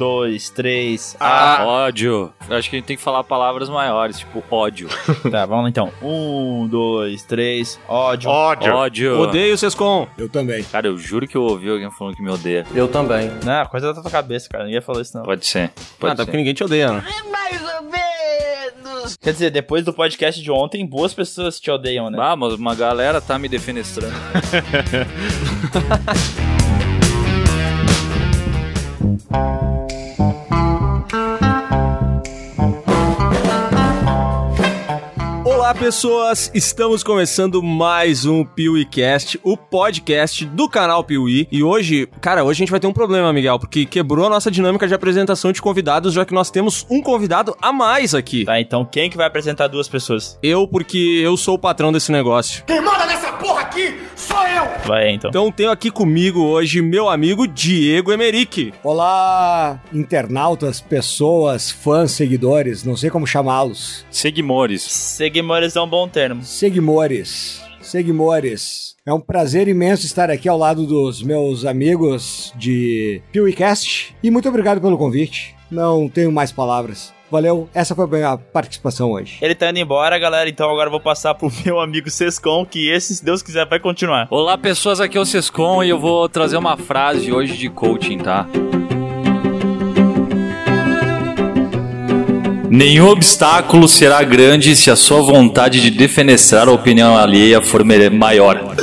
dois, três. Ah, ódio. Eu acho que a gente tem que falar palavras maiores, tipo ódio. Tá, vamos lá então. Um, dois, três. Ódio. Ódio. ódio. Odeio o Sescom. Eu também. Cara, eu juro que eu ouvi alguém falando que me odeia. Eu também. Não, coisa da tua cabeça, cara. Ninguém falou isso, não. Pode ser. Pode Ah, tá ser. porque ninguém te odeia, né? Quer dizer, depois do podcast de ontem, boas pessoas te odeiam, né? Ah, mas uma galera tá me defenestrando. Olá, pessoas! Estamos começando mais um PeeWeeCast, o podcast do canal Piuí. E hoje, cara, hoje a gente vai ter um problema, Miguel, porque quebrou a nossa dinâmica de apresentação de convidados, já que nós temos um convidado a mais aqui. Tá, então quem que vai apresentar duas pessoas? Eu, porque eu sou o patrão desse negócio. Quem manda nessa porra aqui sou eu! Vai, então. Então tenho aqui comigo hoje meu amigo Diego Emerick. Olá, internautas, pessoas, fãs, seguidores, não sei como chamá-los. Seguimores. Seguimores é um bom termo. Seguimores, seguimores. É um prazer imenso estar aqui ao lado dos meus amigos de PeeWeeCast e muito obrigado pelo convite. Não tenho mais palavras. Valeu, essa foi a minha participação hoje. Ele tá indo embora, galera, então agora eu vou passar pro meu amigo Sescon, que esse, se Deus quiser, vai continuar. Olá, pessoas, aqui é o Sescom e eu vou trazer uma frase hoje de coaching, tá? Nenhum obstáculo será grande se a sua vontade de defenestrar a opinião alheia for maior.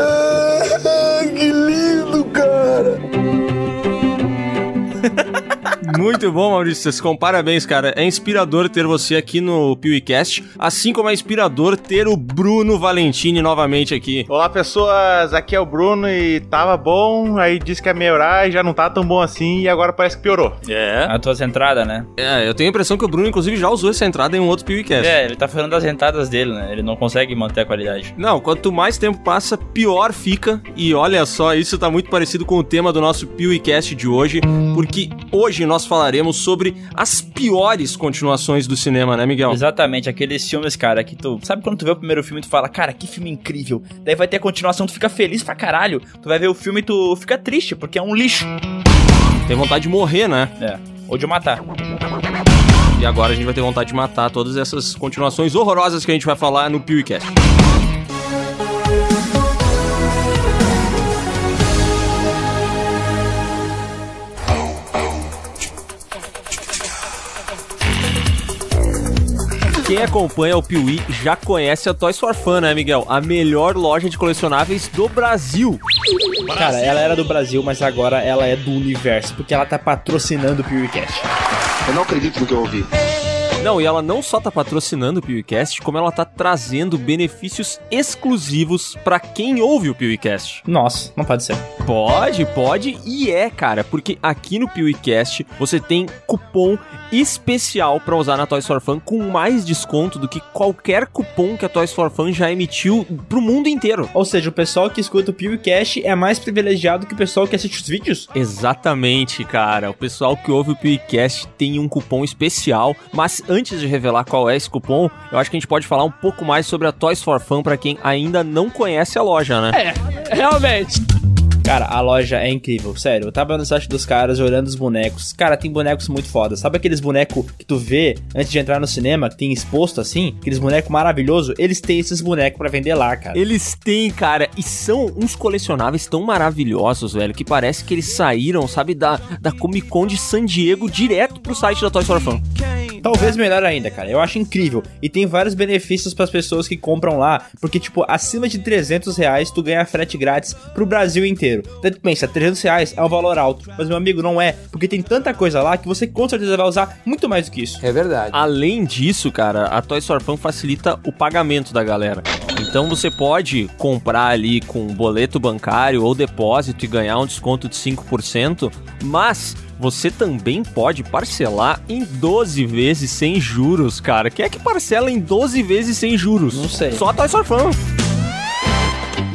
Muito bom, Maurício Sescom. Parabéns, cara. É inspirador ter você aqui no PeeWeeCast, assim como é inspirador ter o Bruno Valentini novamente aqui. Olá, pessoas. Aqui é o Bruno e tava bom, aí disse que ia melhorar e já não tá tão bom assim e agora parece que piorou. É. As tuas entradas, né? É, eu tenho a impressão que o Bruno, inclusive, já usou essa entrada em um outro PeeWeeCast. É, ele tá falando das entradas dele, né? Ele não consegue manter a qualidade. Não, quanto mais tempo passa, pior fica. E olha só, isso tá muito parecido com o tema do nosso PeeWeeCast de hoje, porque hoje nós falaremos sobre as piores continuações do cinema, né, Miguel? Exatamente, aqueles filmes, cara, que tu. Sabe quando tu vê o primeiro filme e tu fala, cara, que filme incrível. Daí vai ter a continuação, tu fica feliz pra caralho. Tu vai ver o filme e tu fica triste, porque é um lixo. Tem vontade de morrer, né? É. Ou de matar. E agora a gente vai ter vontade de matar todas essas continuações horrorosas que a gente vai falar no PeeWeeCast. Quem acompanha o Piuí já conhece a Toys for Fun, né, Miguel? A melhor loja de colecionáveis do Brasil. Cara, ela era do Brasil, mas agora ela é do universo, porque ela tá patrocinando o PewCast. Eu não acredito no que eu ouvi. Não, e ela não só tá patrocinando o PewCast, como ela tá trazendo benefícios exclusivos pra quem ouve o PewCast. Nossa, não pode ser. Pode, pode e é, cara, porque aqui no PewCast você tem cupom especial pra usar na Toys for Fun com mais desconto do que qualquer cupom que a Toys for Fun já emitiu pro mundo inteiro. Ou seja, o pessoal que escuta o PewCast é mais privilegiado que o pessoal que assiste os vídeos? Exatamente, cara. O pessoal que ouve o PewCast tem um cupom especial, mas antes de revelar qual é esse cupom, eu acho que a gente pode falar um pouco mais sobre a Toys for Fun pra quem ainda não conhece a loja, né? Realmente. Cara, a loja é incrível, sério. Eu tava no site dos caras olhando os bonecos. Cara, tem bonecos muito fodas. Sabe aqueles bonecos que tu vê antes de entrar no cinema, que tem exposto assim? Aqueles bonecos maravilhosos? Eles têm esses bonecos pra vender lá, cara. Eles têm, cara, e são uns colecionáveis tão maravilhosos, velho, que parece que eles saíram, sabe, da, da Comic Con de San Diego direto pro site da Toys for Fun. Talvez melhor ainda, cara. Eu acho incrível. E tem vários benefícios pras pessoas que compram lá. Porque, tipo, acima de 300 reais tu ganha frete grátis pro Brasil inteiro. Daí tu pensa, 300 reais é um valor alto. Mas, meu amigo, não é. Porque tem tanta coisa lá que você com certeza vai usar muito mais do que isso. É verdade. Além disso, cara, a Toys for Fun facilita o pagamento da galera. Então você pode comprar ali com boleto bancário ou depósito e ganhar um desconto de 5%, mas você também pode parcelar em 12 vezes sem juros, cara. Quem é que parcela em 12 vezes sem juros? Não sei. Só a Toys for Fun.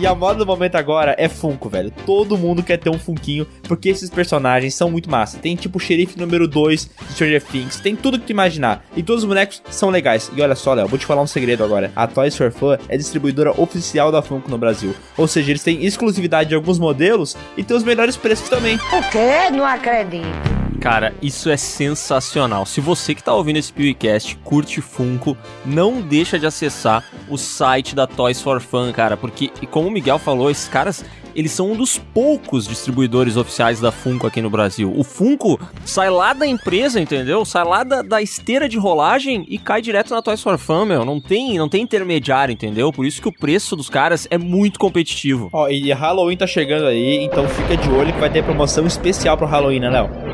E a moda do momento agora é Funko, velho. Todo mundo quer ter um Funkinho, porque esses personagens são muito massa. Tem tipo o xerife número 2 de Stranger Things, tem tudo que tu imaginar. E todos os bonecos são legais. E olha só, Léo, vou te falar um segredo agora. A Toys for Fun é distribuidora oficial da Funko no Brasil. Ou seja, eles têm exclusividade de alguns modelos e tem os melhores preços também. O quê? Não acredito. Cara, isso é sensacional. Se você que tá ouvindo esse PewCast curte Funko, não deixa de acessar o site da Toys for Fun, cara, porque, como o Miguel falou, esses caras, eles são um dos poucos distribuidores oficiais da Funko aqui no Brasil. O Funko sai lá da empresa, entendeu? Sai lá da, da esteira de rolagem e cai direto na Toys for Fun, meu. Não tem, não tem intermediário, entendeu? Por isso que o preço dos caras é muito competitivo. Ó, e Halloween tá chegando aí, então fica de olho que vai ter promoção especial pro Halloween, né, Léo?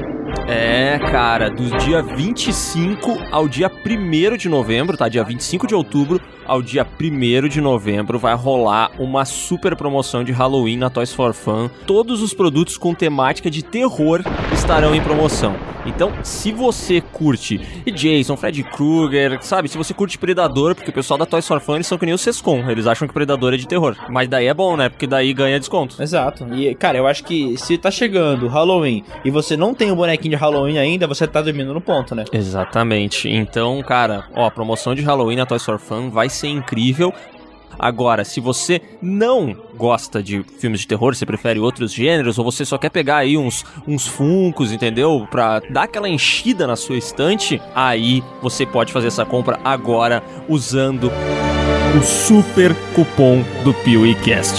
É, cara, do dia 25 ao dia 1 de novembro, tá? Dia 25 de outubro ao dia 1 de novembro vai rolar uma super promoção de Halloween na Toys for Fun. Todos os produtos com temática de terror estarão em promoção. Então, se você curte Jason, Freddy Krueger, sabe? Se você curte Predador, porque o pessoal da Toys for Fun eles são que nem o Sescom, eles acham que Predador é de terror. Mas daí é bom, né? Porque daí ganha desconto. Exato. E, cara, eu acho que se tá chegando Halloween e você não tem o bonequinho de Halloween ainda, você tá dormindo no ponto, né? Exatamente. Então, cara, ó, a promoção de Halloween na Toys for Fun vai ser incrível. Agora, se você não gosta de filmes de terror, você prefere outros gêneros, ou você só quer pegar aí uns, uns funcos, entendeu? Pra dar aquela enchida na sua estante, aí você pode fazer essa compra agora usando o super cupom do PeeWeeCast.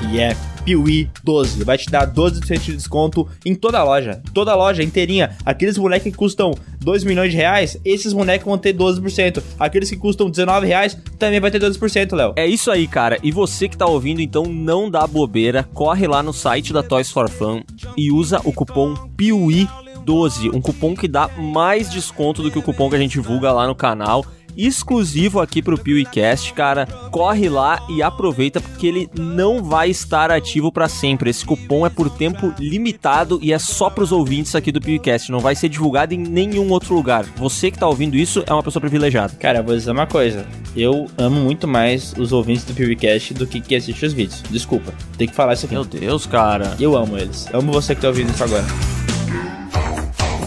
Que é Piuí 12. Vai te dar 12% de desconto em toda a loja. Toda a loja inteirinha. Aqueles bonecos que custam 2 milhões de reais, esses bonecos vão ter 12%. Aqueles que custam 19 reais também vai ter 12%, Léo. É isso aí, cara. E você que tá ouvindo, então não dá bobeira, corre lá no site da Toys for Fun e usa o cupom PIUI 12, um cupom que dá mais desconto do que o cupom que a gente divulga lá no canal exclusivo aqui pro PewCast, cara. Corre lá e aproveita porque ele não vai estar ativo para sempre. Esse cupom é por tempo limitado e é só pros ouvintes aqui do PewCast, não vai ser divulgado em nenhum outro lugar. Você que tá ouvindo isso é uma pessoa privilegiada. Cara, vou dizer uma coisa. Eu amo muito mais os ouvintes do PewCast do que quem assiste os vídeos. Desculpa, tem que falar isso aqui. Meu Deus, cara. Eu amo eles. Amo você que tá ouvindo isso agora.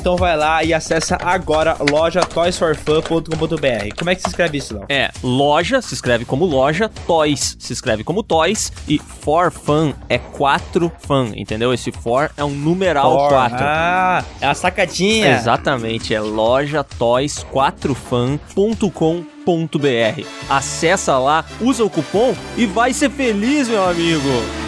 Então vai lá e acessa agora loja toysforfun.com.br. Como é que se escreve isso, Léo? É, loja se escreve como loja, toys se escreve como toys e for fun é 4 fun, entendeu? Esse for é um numeral 4. Ah, é a sacadinha. Exatamente, é loja toys4fan.com.br. Acessa lá, usa o cupom e vai ser feliz, meu amigo.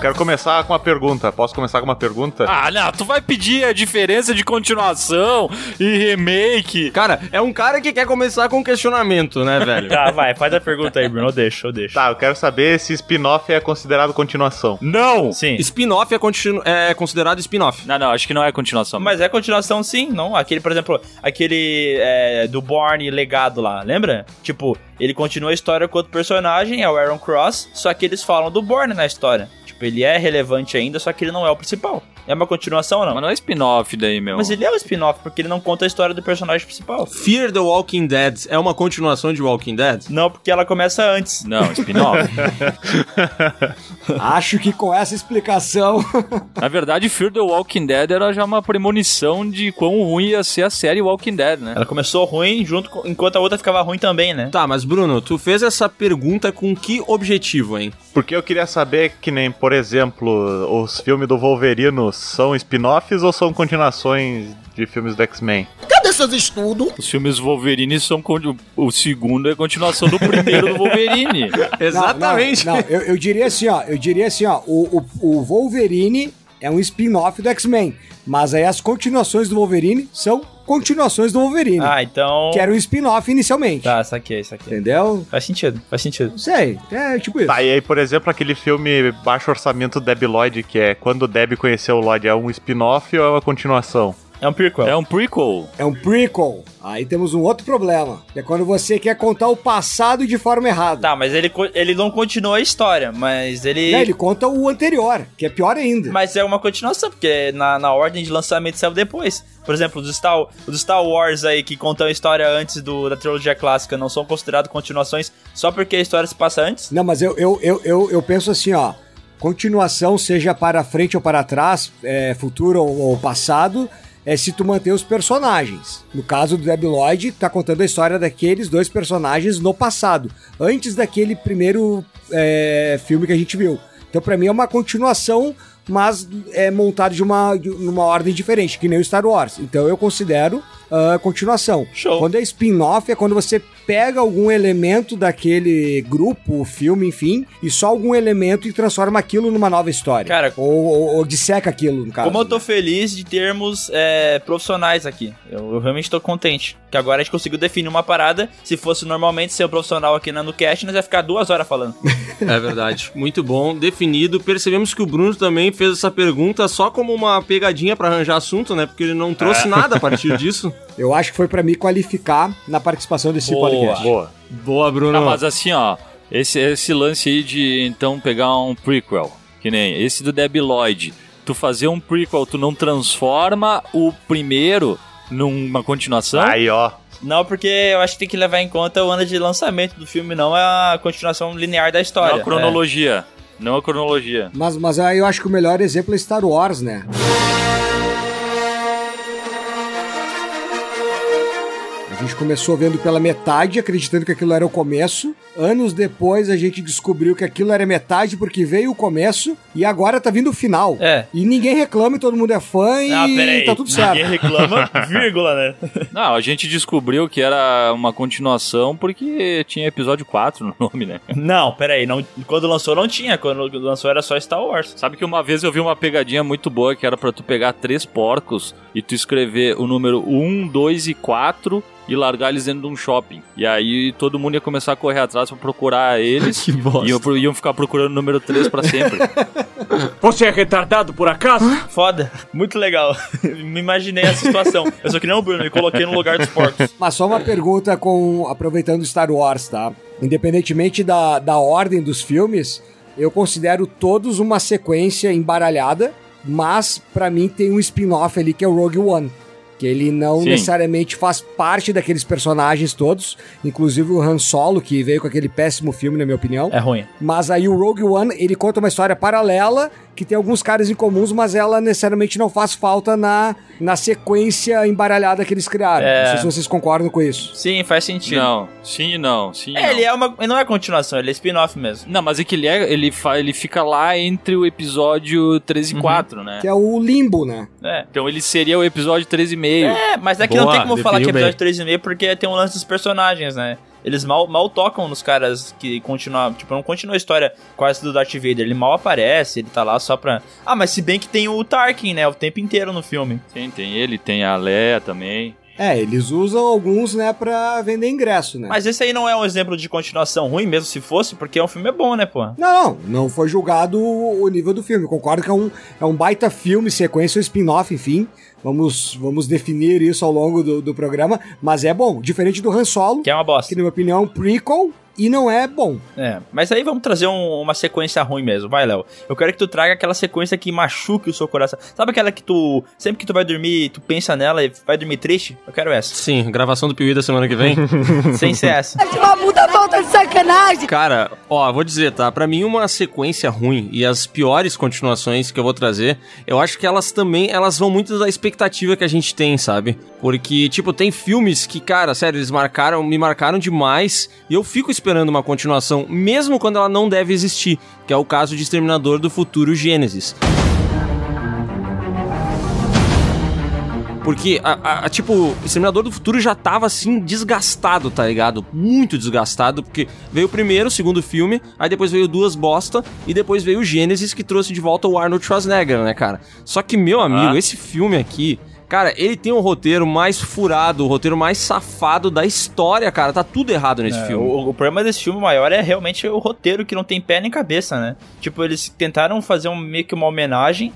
Quero começar com uma pergunta. Posso começar com uma pergunta? Ah, não, tu vai pedir a diferença de continuação e remake. Cara, é um cara que quer começar com um questionamento, né, velho? Tá, vai, faz a pergunta aí, Bruno. Eu deixo, eu deixo. Tá, eu quero saber se spin-off é considerado continuação. Não! Sim. Spin-off é, continu- é considerado spin-off. Não, não, acho que não é continuação. Mas é continuação sim, não? Aquele, por exemplo, aquele é, do Born legado lá, lembra? Tipo, ele continua a história com outro personagem, é o Aaron Cross, só que eles falam do Born na história. Tipo, ele é relevante ainda, só que ele não é o principal. É uma continuação ou não? Mas não é spin-off daí, meu. Mas ele é um spin-off, porque ele não conta a história do personagem principal. Fear the Walking Dead é uma continuação de Walking Dead? Não, porque ela começa antes. Não, spin-off. Acho que com essa explicação. Na verdade, Fear the Walking Dead era já uma premonição de quão ruim ia ser a série Walking Dead, né? Ela começou ruim, junto com- enquanto a outra ficava ruim também, né? Tá, mas Bruno, tu fez essa pergunta com que objetivo, hein? Porque eu queria saber que nem, por exemplo, os filmes do Wolverino são spin-offs ou são continuações de filmes do X-Men? Os filmes Wolverine são. O segundo é continuação do primeiro do Wolverine. Exatamente. Não, não, eu, eu diria assim, ó. Eu diria assim, ó. O, o, o Wolverine é um spin-off do X-Men. Mas aí as continuações do Wolverine são continuações do Wolverine. Ah, então. Que era um spin-off inicialmente. Tá, saquei, saquei. Entendeu? Faz sentido, faz sentido. Não sei. É tipo isso. Tá, e aí, por exemplo, aquele filme baixo orçamento Deb Lloyd, que é Quando Deb Conheceu o Lloyd, é um spin-off ou é uma continuação? É um prequel. É um prequel. É um prequel. Aí temos um outro problema. Que é quando você quer contar o passado de forma errada. Tá, mas ele, ele não continua a história, mas ele. Né, Ele conta o anterior, que é pior ainda. Mas é uma continuação, porque na, na ordem de lançamento saiu depois. Por exemplo, os Star, os Star Wars aí que contam a história antes do, da trilogia clássica não são considerados continuações só porque a história se passa antes? Não, mas eu, eu, eu, eu, eu penso assim, ó. Continuação, seja para frente ou para trás, é, futuro ou, ou passado, é se tu manter os personagens. No caso do Debi Lloyd, tá contando a história daqueles dois personagens no passado, antes daquele primeiro é, filme que a gente viu. Então, pra mim, é uma continuação, mas é montado de uma, de uma ordem diferente, que nem o Star Wars. Então, eu considero a continuação. Show. Quando é spin-off, é quando você pega algum elemento daquele grupo, filme, enfim, e só algum elemento e transforma aquilo numa nova história. Cara, ou, ou, ou disseca aquilo, no caso. Como eu tô feliz de termos é, profissionais aqui. Eu, eu realmente tô contente. Que agora a gente conseguiu definir uma parada. Se fosse normalmente ser um profissional aqui na NuCast, nós ia ficar duas horas falando. É verdade. Muito bom, definido. Percebemos que o Bruno também fez essa pergunta só como uma pegadinha pra arranjar assunto, né? Porque ele não trouxe nada a partir disso. Eu acho que foi pra me qualificar na participação desse Boa. podcast. Boa. Boa, Bruno. Não, mas assim, ó, esse, esse lance aí de então pegar um prequel, que nem esse do Debi Lloyd, tu fazer um prequel, tu não transforma o primeiro numa continuação? Aí, ó. Não, porque eu acho que tem que levar em conta o ano de lançamento do filme, não é a continuação linear da história. não a cronologia. Não a cronologia. Mas, mas aí eu acho que o melhor exemplo é Star Wars, né? A gente começou vendo pela metade, acreditando que aquilo era o começo. Anos depois a gente descobriu que aquilo era metade porque veio o começo e agora tá vindo o final. É. E ninguém reclama e todo mundo é fã e Ah, peraí. tá tudo certo. Ninguém reclama, vírgula, né? Não, a gente descobriu que era uma continuação porque tinha episódio 4 no nome, né? Não, peraí. Não, quando lançou não tinha. Quando lançou era só Star Wars. Sabe que uma vez eu vi uma pegadinha muito boa que era pra tu pegar três porcos e tu escrever o número 1, 2 e 4 e largar eles dentro de um shopping. E aí todo mundo ia começar a correr atrás pra procurar eles. Que bosta. E iam, iam ficar procurando o número 3 pra sempre. Você é retardado por acaso? Foda. Muito legal. Me imaginei essa situação. Eu só que nem o Bruno, me coloquei no lugar dos porcos. Mas só uma pergunta com aproveitando Star Wars, tá? Independentemente da, da ordem dos filmes, eu considero todos uma sequência embaralhada, mas pra mim tem um spin-off ali que é o Rogue One. Que ele não Sim. necessariamente faz parte daqueles personagens todos, inclusive o Han Solo, que veio com aquele péssimo filme, na minha opinião. É ruim. Mas aí o Rogue One, ele conta uma história paralela que tem alguns caras em comuns, mas ela necessariamente não faz falta na, na sequência embaralhada que eles criaram. É. Não sei se vocês concordam com isso. Sim, faz sentido. não, sim e não, sim e É, não. ele é uma. Ele não é continuação, ele é spin-off mesmo. Não, mas é que ele, é, ele, fa, ele fica lá entre o episódio 3 e 4, né? Que é o limbo, né? É. Então ele seria o episódio 3 e meio. É, mas é que Boa, não tem como falar que é episódio 3,5 porque tem um lance dos personagens, né? Eles mal, mal tocam nos caras que continuam. Tipo, não continua a história quase do Darth Vader. Ele mal aparece, ele tá lá só pra. Ah, mas se bem que tem o Tarkin, né? O tempo inteiro no filme. Tem, tem ele, tem a Leia também. É, eles usam alguns, né, pra vender ingresso, né? Mas esse aí não é um exemplo de continuação ruim, mesmo se fosse, porque o filme é bom, né, pô? Não, não, foi julgado o nível do filme. Concordo que é um, é um baita filme, sequência ou spin-off, enfim. Vamos, vamos definir isso ao longo do, do programa. Mas é bom. Diferente do Han Solo, Que é uma bosta. que na minha opinião é um prequel e não é bom. É, mas aí vamos trazer um- uma sequência ruim mesmo. Vai, Léo. Eu quero que tu traga aquela sequência que machuque o seu coração. Sabe aquela que tu, sempre que tu vai dormir, tu pensa nela e vai dormir triste? Eu quero essa. Sim, gravação do Piuí da semana que vem. Sem ser essa. Uma puta falta de sacanagem. Cara, ó, vou dizer, tá? Pra mim, uma sequência ruim e as piores continuações que eu vou trazer, eu acho que elas também, elas vão muito da expectativa que a gente tem, sabe? Porque, tipo, tem filmes que, cara, sério, eles marcaram, me marcaram demais e eu fico esperando uma continuação, mesmo quando ela não deve existir, que é o caso de Exterminador do Futuro Gênesis. Porque, a, a- tipo, o Exterminador do Futuro já tava assim, desgastado, tá ligado? Muito desgastado, porque veio o primeiro, o segundo filme, aí depois veio duas bosta, e depois veio o Gênesis que trouxe de volta o Arnold Schwarzenegger, né, cara? Só que, meu amigo, Ah. esse filme aqui. Cara, ele tem o roteiro mais furado, o roteiro mais safado da história, cara. Tá tudo errado nesse É, filme. o, o problema desse filme maior é realmente o roteiro que não tem pé nem cabeça, né? Tipo, eles tentaram fazer um, meio que uma homenagem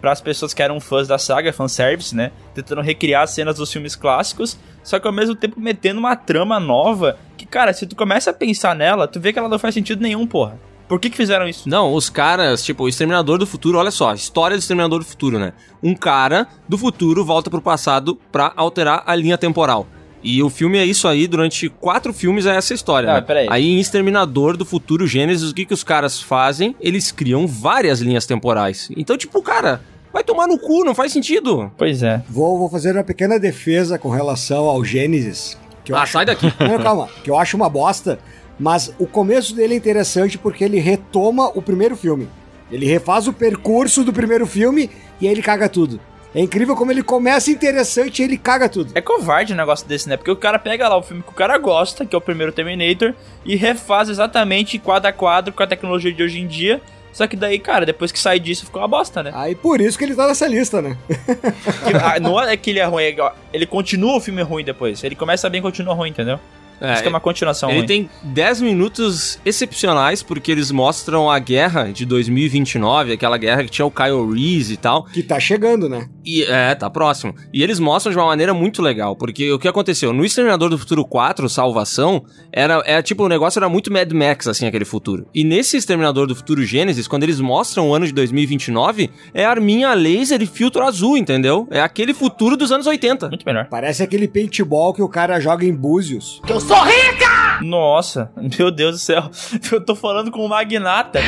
para as pessoas que eram fãs da saga, fanservice, né? Tentando recriar as cenas dos filmes clássicos, só que ao mesmo tempo metendo uma trama nova que, cara, se tu começa a pensar nela, tu vê que ela não faz sentido nenhum, porra. Por que que fizeram isso? Não, os caras, tipo, o Exterminador do Futuro, olha só, história do Exterminador do Futuro, né? Um cara do futuro volta pro passado pra alterar a linha temporal. E o filme é isso aí, durante quatro filmes é essa história. Ah, né? peraí. Aí em Exterminador do Futuro Gênesis, o que, que os caras fazem? Eles criam várias linhas temporais. Então, tipo, cara, Vai tomar no cu, não faz sentido. Pois é. Vou, vou fazer uma pequena defesa com relação ao Gênesis. Que eu Ah, acho... sai daqui. Não, calma, que eu acho uma bosta, mas o começo dele é interessante porque ele retoma o primeiro filme. Ele refaz o percurso do primeiro filme e aí ele caga tudo. É incrível como ele começa interessante e ele caga tudo. É covarde um negócio desse, né? Porque o cara pega lá o filme que o cara gosta, que é o primeiro Terminator, e refaz exatamente quadro a quadro com a tecnologia de hoje em dia. Só que daí, cara, depois que sai disso, ficou uma bosta, né? Aí por isso que ele tá nessa lista, né? Ah, não é que ele é ruim, é ele continua o filme ruim depois. Ele começa bem e continua ruim, entendeu? É, Isso que é uma continuação Ele ruim. tem 10 minutos excepcionais, porque eles mostram a guerra de 2029, aquela guerra que tinha o Kyle Reese e tal. Que tá chegando, né? E é, tá próximo. E eles mostram de uma maneira muito legal, porque o que aconteceu? No Exterminador do Futuro 4, Salvação, era, era tipo, o negócio era muito Mad Max, assim, aquele futuro. E nesse Exterminador do Futuro Gênesis, quando eles mostram o ano de 2029, é arminha laser e filtro azul, entendeu? É aquele futuro dos anos 80. Muito melhor. Parece aquele paintball que o cara joga em Búzios sou rica! Nossa, meu Deus do céu. Eu tô falando com o magnata.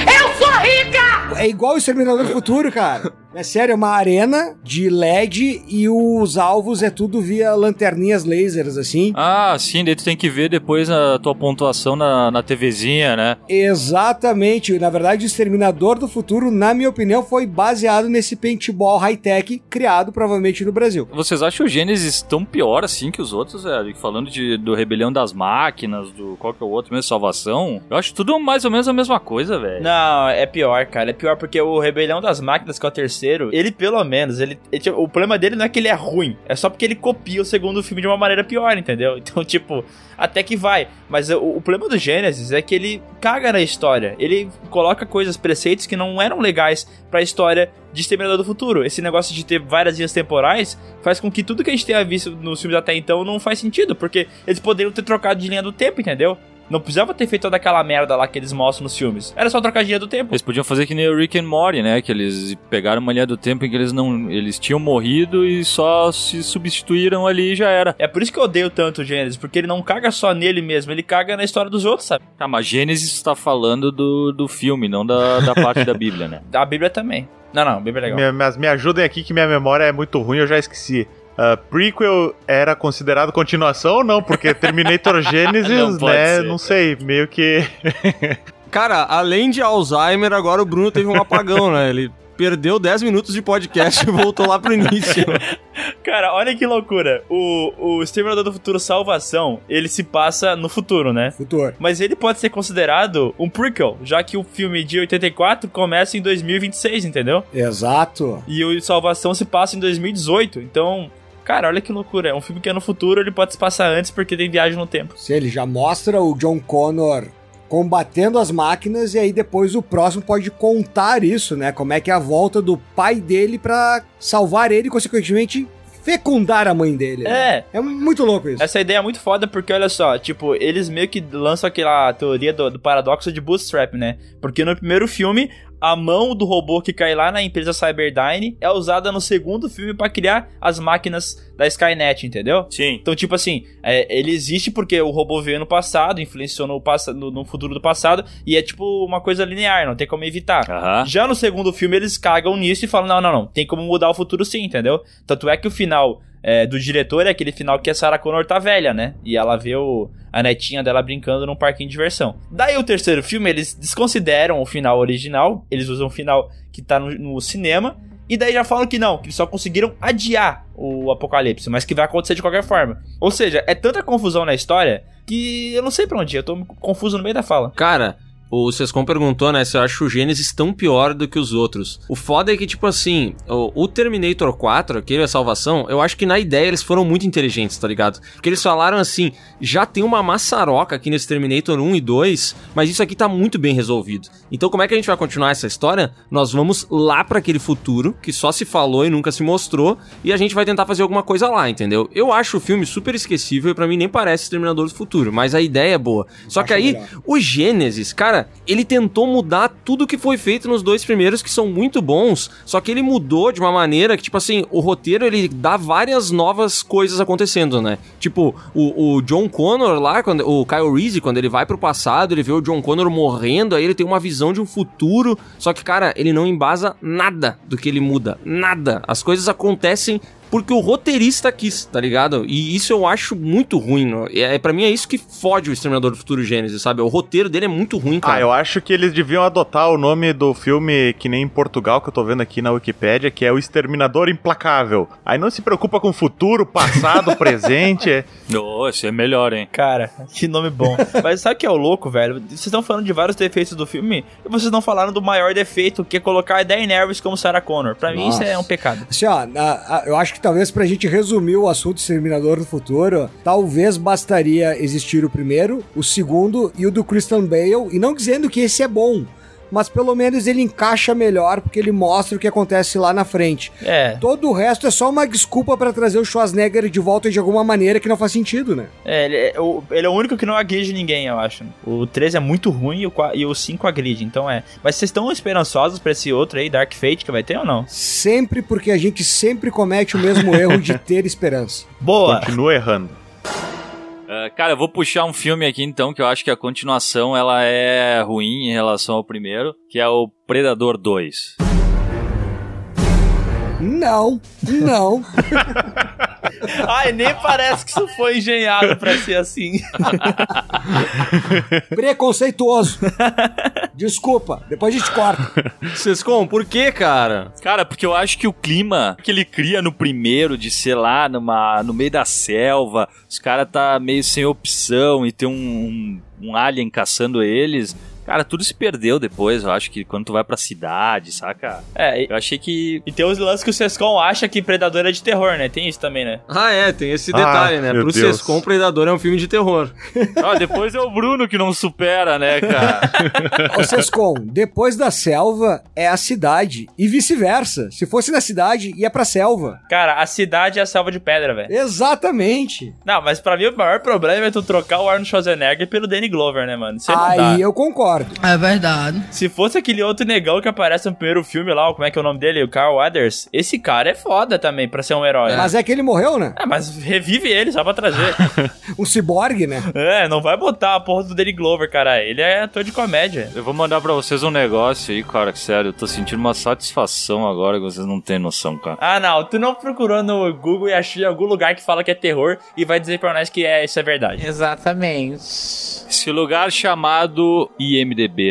É igual o Exterminador do Futuro, cara. É sério, é uma arena de LED e os alvos é tudo via lanterninhas lasers, assim. Ah, sim, daí tu tem que ver depois a tua pontuação na, na TVzinha, né? Exatamente. Na verdade, o Exterminador do Futuro, na minha opinião, foi baseado nesse paintball high-tech criado provavelmente no Brasil. Vocês acham o Gênesis tão pior assim que os outros, velho? Falando de, do Rebelião das Máquinas, do qual que é o outro mesmo, Salvação? Eu acho tudo mais ou menos a mesma coisa, velho. Não, é pior, cara. É pior porque o Rebelião das Máquinas, que é o terceiro, ele pelo menos, ele, ele- tipo, o problema dele não é que ele é ruim, é só porque ele copia o segundo filme de uma maneira pior, entendeu? Então, tipo, até que vai. Mas o, o problema do Gênesis é que ele caga na história. Ele coloca coisas, preceitos que não eram legais pra história de Exterminador do Futuro. Esse negócio de ter várias linhas temporais faz com que tudo que a gente tenha visto nos filmes até então não faz sentido, porque eles poderiam ter trocado de linha do tempo, entendeu? Não precisava ter feito toda aquela merda lá que eles mostram nos filmes. Era só trocar de linha do tempo. Eles podiam fazer que nem o Rick and Morty, né? Que eles pegaram uma linha do tempo em que eles não. Eles tinham morrido e só se substituíram ali e já era. É por isso que eu odeio tanto o Gênesis, porque ele não caga só nele mesmo, ele caga na história dos outros, sabe? Tá, mas Gênesis tá falando do, do filme, não da, da parte da Bíblia, né? A Bíblia também. Não, não, a Bíblia é legal. Me- Mas me ajudem aqui que minha memória é muito ruim, eu já esqueci. Ah, prequel era considerado continuação ou não? Porque Terminator Genesis, Não né? ser, não sei, meio que. Cara, além de Alzheimer, agora o Bruno teve um apagão, né? Ele perdeu 10 minutos de podcast e voltou lá pro início. Cara, olha que loucura. O, o Exterminador do Futuro Salvação, ele se passa no futuro, né? Futuro. Mas ele pode ser considerado um prequel, já que o filme de 84 começa em 2026, entendeu? Exato. E o Salvação se passa em 2018. Então, cara, olha que loucura. É um filme que é no futuro, ele pode se passar antes porque tem viagem no tempo. Se ele já mostra o John Connor combatendo as máquinas e aí depois o próximo pode contar isso, né? Como é que é a volta do pai dele pra salvar ele e consequentemente fecundar a mãe dele. né? É, É muito louco isso. Essa ideia é muito foda porque, olha só, tipo, eles meio que lançam aquela teoria do, do paradoxo de Bootstrap, né? Porque no primeiro filme, a mão do robô que cai lá na empresa Cyberdyne é usada no segundo filme pra criar as máquinas da Skynet, entendeu? Sim. Então, tipo assim, é, ele existe porque o robô veio no passado, influenciou no, passa- no, no futuro do passado, e é tipo uma coisa linear, não tem como evitar. Já no segundo filme, eles cagam nisso e falam: não, não, não, tem como mudar o futuro sim, entendeu? Tanto é que o final é, do diretor é aquele final que a Sarah Connor tá velha, né? E ela vê o, a netinha dela brincando num parquinho de diversão. Daí o terceiro filme, eles desconsideram o final original, eles usam o final que tá no, no cinema. E daí já falam que não, que só conseguiram adiar o apocalipse, mas que vai acontecer de qualquer forma. Ou seja, é tanta confusão na história que eu não sei pra onde ir, eu tô confuso no meio da fala. Cara, o Sescom perguntou, né, se eu acho o Gênesis tão pior do que os outros. O foda é que, tipo assim, o, Terminator 4, aquele a salvação, eu acho que na ideia eles foram muito inteligentes, tá ligado? Porque eles falaram assim, já tem uma maçaroca aqui nesse Terminator 1 e 2, mas isso aqui tá muito bem resolvido. Então como é que a gente vai continuar essa história? Nós vamos lá pra aquele futuro, que só se falou e nunca se mostrou, e a gente vai tentar fazer alguma coisa lá, entendeu? Eu acho o filme super esquecível e pra mim nem parece Terminador do Futuro, mas a ideia é boa. Só que aí, melhor. o Gênesis, cara, cara, ele tentou mudar tudo que foi feito nos dois primeiros, que são muito bons, só que ele mudou de uma maneira que, tipo assim, o roteiro ele dá várias novas coisas acontecendo, né? Tipo, o, o John Connor lá, quando, o Kyle Reese, quando ele vai pro passado, ele vê o John Connor morrendo, aí ele tem uma visão de um futuro, só que, cara, ele não embasa nada do que ele muda. Nada. As coisas acontecem porque o roteirista quis, tá ligado? E isso eu acho muito ruim. Não? É, para mim é isso que fode o Exterminador do Futuro Gênesis, sabe? O roteiro dele é muito ruim, cara. Ah, eu acho que eles deviam adotar o nome do filme que nem em Portugal, que eu tô vendo aqui na Wikipédia, que é o Exterminador Implacável. Aí não se preocupa com o futuro, passado, presente. é- Nossa, é melhor, hein? Cara, que nome bom. Mas sabe o que é o louco, velho? Vocês estão falando de vários defeitos do filme e vocês não falaram do maior defeito, que é colocar a Daenerys como Sarah Connor. Pra mim isso Nossa. é um pecado. Assim, ó, a- a- eu acho que talvez pra gente resumir o assunto Exterminador do Futuro, talvez bastaria existir o primeiro, o segundo e o do Christian Bale, e não dizendo que esse é bom, mas pelo menos ele encaixa melhor porque ele mostra o que acontece lá na frente. É, Todo o resto é só uma desculpa pra trazer o Schwarzenegger de volta de alguma maneira que não faz sentido, né? é, ele, é o, ele é o único que não agride ninguém, eu acho. O 13 é muito ruim e o, e o 5 agride, então é. Mas vocês estão esperançosos pra esse outro aí, Dark Fate, que vai ter ou não? Sempre porque a gente sempre comete o mesmo erro de ter esperança. Boa! Continua errando. Ah, cara, eu vou puxar um filme aqui então, que eu acho que a continuação ela é ruim em relação ao primeiro, que é o Predador 2. Não, não. Ai, nem parece que isso foi engenhado pra ser assim. Preconceituoso. Desculpa, depois a gente corta. Sescom, por que, cara? Cara, porque eu acho que o clima que ele cria no primeiro, de ser lá numa, no meio da selva, os caras tá meio sem opção e tem um, um, um alien caçando eles. Cara, tudo se perdeu depois, eu acho que quando tu vai pra cidade, saca? É, Eu achei que. e tem os lances que o Sescom acha que Predador é de terror, né? Tem isso também, né? Ah, é, tem esse Ah, detalhe, né? meu Pro Deus. Sescom, Predador é um filme de terror. Ah, depois é o Bruno que não supera, né, cara? Ô Sescom, depois da selva é a cidade. E vice-versa. Se fosse na cidade, ia pra selva. Cara, a cidade é a selva de pedra, velho. Exatamente. Não, mas pra mim o maior problema é tu trocar o Arnold Schwarzenegger pelo Danny Glover, né, mano? Isso aí eu concordo. É verdade. Se fosse aquele outro negão que aparece no primeiro filme lá, como é que é o nome dele? O Carl Weathers. Esse cara é foda também pra ser um herói. Mas é que ele morreu, né? É, mas revive ele só pra trazer. Um ciborgue, né? é, não vai botar a porra do Danny Glover, cara. Ele é ator de comédia. Eu vou mandar pra vocês um negócio aí, cara, que sério, eu tô sentindo uma satisfação agora que vocês não têm noção, cara. Ah, não. Tu não procurou no Google e achou em algum lugar que fala que é terror e vai dizer pra nós que é, isso é verdade. Exatamente. Esse lugar chamado IMDB,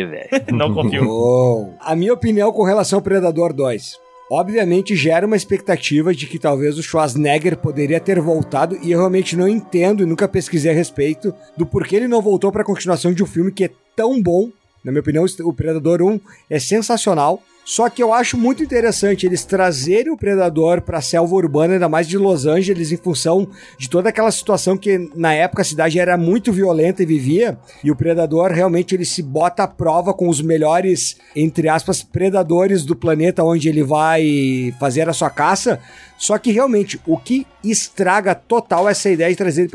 velho. não confio. A minha opinião com relação ao Predador 2. Obviamente gera uma expectativa de que talvez o Schwarzenegger poderia ter voltado e eu realmente não entendo e nunca pesquisei a respeito do porquê ele não voltou para a continuação de um filme que é tão bom. Na minha opinião, o Predador 1 é sensacional. Só que eu acho muito interessante eles trazerem o Predador pra selva urbana, ainda mais de Los Angeles, em função de toda aquela situação que na época a cidade era muito violenta e vivia. E o Predador realmente ele se bota à prova com os melhores, entre aspas, predadores do planeta onde ele vai fazer a sua caça. Só que realmente o que estraga total essa ideia de trazer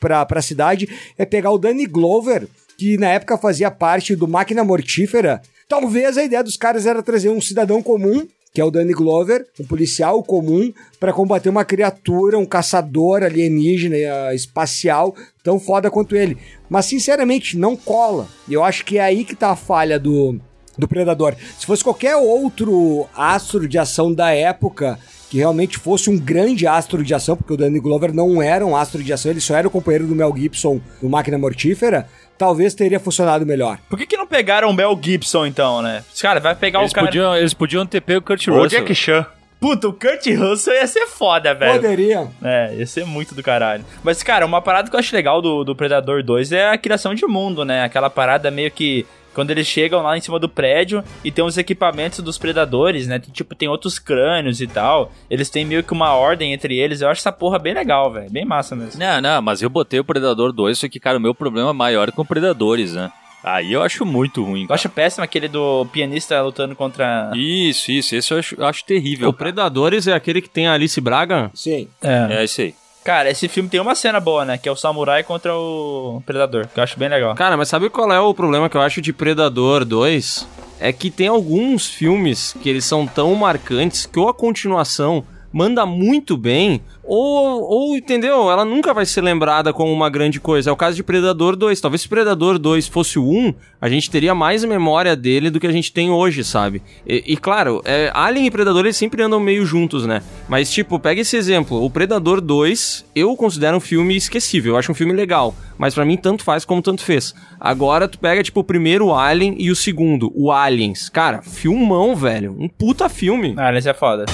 pra, pra cidade é pegar o Danny Glover, que na época fazia parte do Máquina Mortífera. Talvez a ideia dos caras era trazer um cidadão comum, que é o Danny Glover, um policial comum, para combater uma criatura, um caçador alienígena eh, espacial tão foda quanto ele. Mas sinceramente, não cola. Eu acho que é aí que tá a falha do, do Predador. Se fosse qualquer outro astro de ação da época que realmente fosse um grande astro de ação, porque o Danny Glover não era um astro de ação, ele só era o companheiro do Mel Gibson no Máquina Mortífera, talvez teria funcionado melhor. Por que, que não pegaram o Mel Gibson, então, né? Os caras, vai pegar Eles o cara... podiam, eles podiam ter pego o Kurt Russell. Jack Chan. Puta, o Kurt Russell ia ser foda, velho. Poderia. É, ia ser muito do caralho. Mas, cara, uma parada que eu acho legal do, do Predador 2 é a criação de mundo, né? Aquela parada meio que. Quando eles chegam lá em cima do prédio e tem os equipamentos dos predadores, né? Tem, tipo, tem outros crânios e tal. Eles têm meio que uma ordem entre eles. Eu acho essa porra bem legal, velho. Bem massa mesmo. Não, não, mas eu botei o Predador 2, só que, cara, o meu problema maior é com Predadores, né? Aí eu acho muito ruim. Eu cara. acho péssimo aquele do pianista lutando contra. Isso, isso, esse eu acho, eu acho terrível. O Predadores é aquele que tem a Alice Braga? Sim. É. É esse aí. Cara, esse filme tem uma cena boa, né? Que é o samurai contra o predador, que eu acho bem legal. Cara, mas sabe qual é o problema que eu acho de Predador 2? É que tem alguns filmes que eles são tão marcantes que ou a continuação manda muito bem, ou, ou, entendeu? Ela nunca vai ser lembrada como uma grande coisa. É o caso de Predador 2. Talvez se Predador 2 fosse o 1, a gente teria mais memória dele do que a gente tem hoje, sabe? E, e claro, é, Alien e Predador eles sempre andam meio juntos, né? Mas, tipo, pega esse exemplo. O Predador 2, eu considero um filme esquecível. Eu acho um filme legal. Mas para mim, tanto faz como tanto fez. Agora, tu pega, tipo, o primeiro Alien e o segundo, o Aliens. Cara, filmão, velho. Um puta filme. Aliens é foda.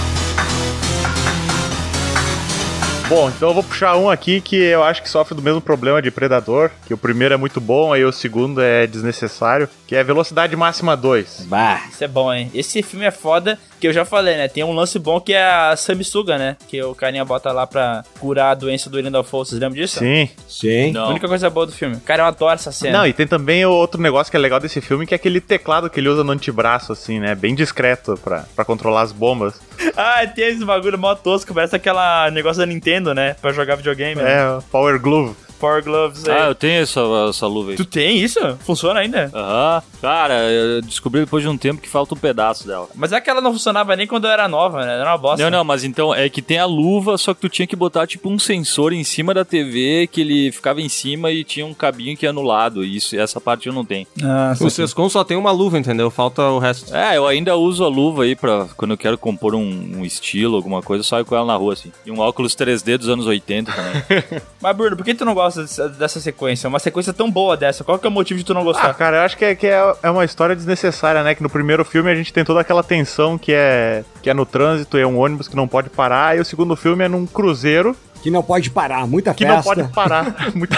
Bom, então eu vou puxar um aqui que eu acho que sofre do mesmo problema de Predador, que o primeiro é muito bom, aí o segundo é desnecessário, que é Velocidade Máxima 2. Bah, isso é bom, hein? Esse filme é foda, que eu já falei, né? Tem um lance bom que é a Samisuga, né? Que o carinha bota lá pra curar a doença do Irindalfo, vocês lembram disso? Sim. Sim. A única coisa boa do filme. Cara, eu adoro essa cena. Não, e tem também o outro negócio que é legal desse filme, que é aquele teclado que ele usa no antebraço, assim, né? Bem discreto pra, pra controlar as bombas. Ah, tem esse bagulho mó tosco, parece aquela negócio da Nintendo, né? Pra jogar videogame. né? É, Power Glove. Power Gloves aí. Ah, eu tenho essa, essa luva aí. Tu tem isso? Funciona ainda? Aham. Cara, eu descobri depois de um tempo que falta um pedaço dela. Mas é que ela não funcionava nem quando eu era nova, né? Era uma bosta. Não, não, mas então é que tem a luva, só que tu tinha que botar tipo um sensor em cima da TV que ele ficava em cima e tinha um cabinho que ia no lado. E isso, essa parte eu não tenho. Ah, O Sescom só tem uma luva, entendeu? Falta o resto. É, eu ainda uso a luva aí pra quando eu quero compor um, um estilo, alguma coisa, eu saio com ela na rua assim. E um óculos 3D dos anos 80 também. Mas, Bruno, por que tu não gosta dessa, dessa sequência? Uma sequência tão boa dessa. Qual que é o motivo de tu não Ah, gostar? cara, eu acho que, é, que é, é uma história desnecessária, né? Que no primeiro filme a gente tem toda aquela tensão que é, que é no trânsito, é um ônibus que não pode parar, e o segundo filme é num cruzeiro Que não pode parar, muita que festa. não pode parar. Muito-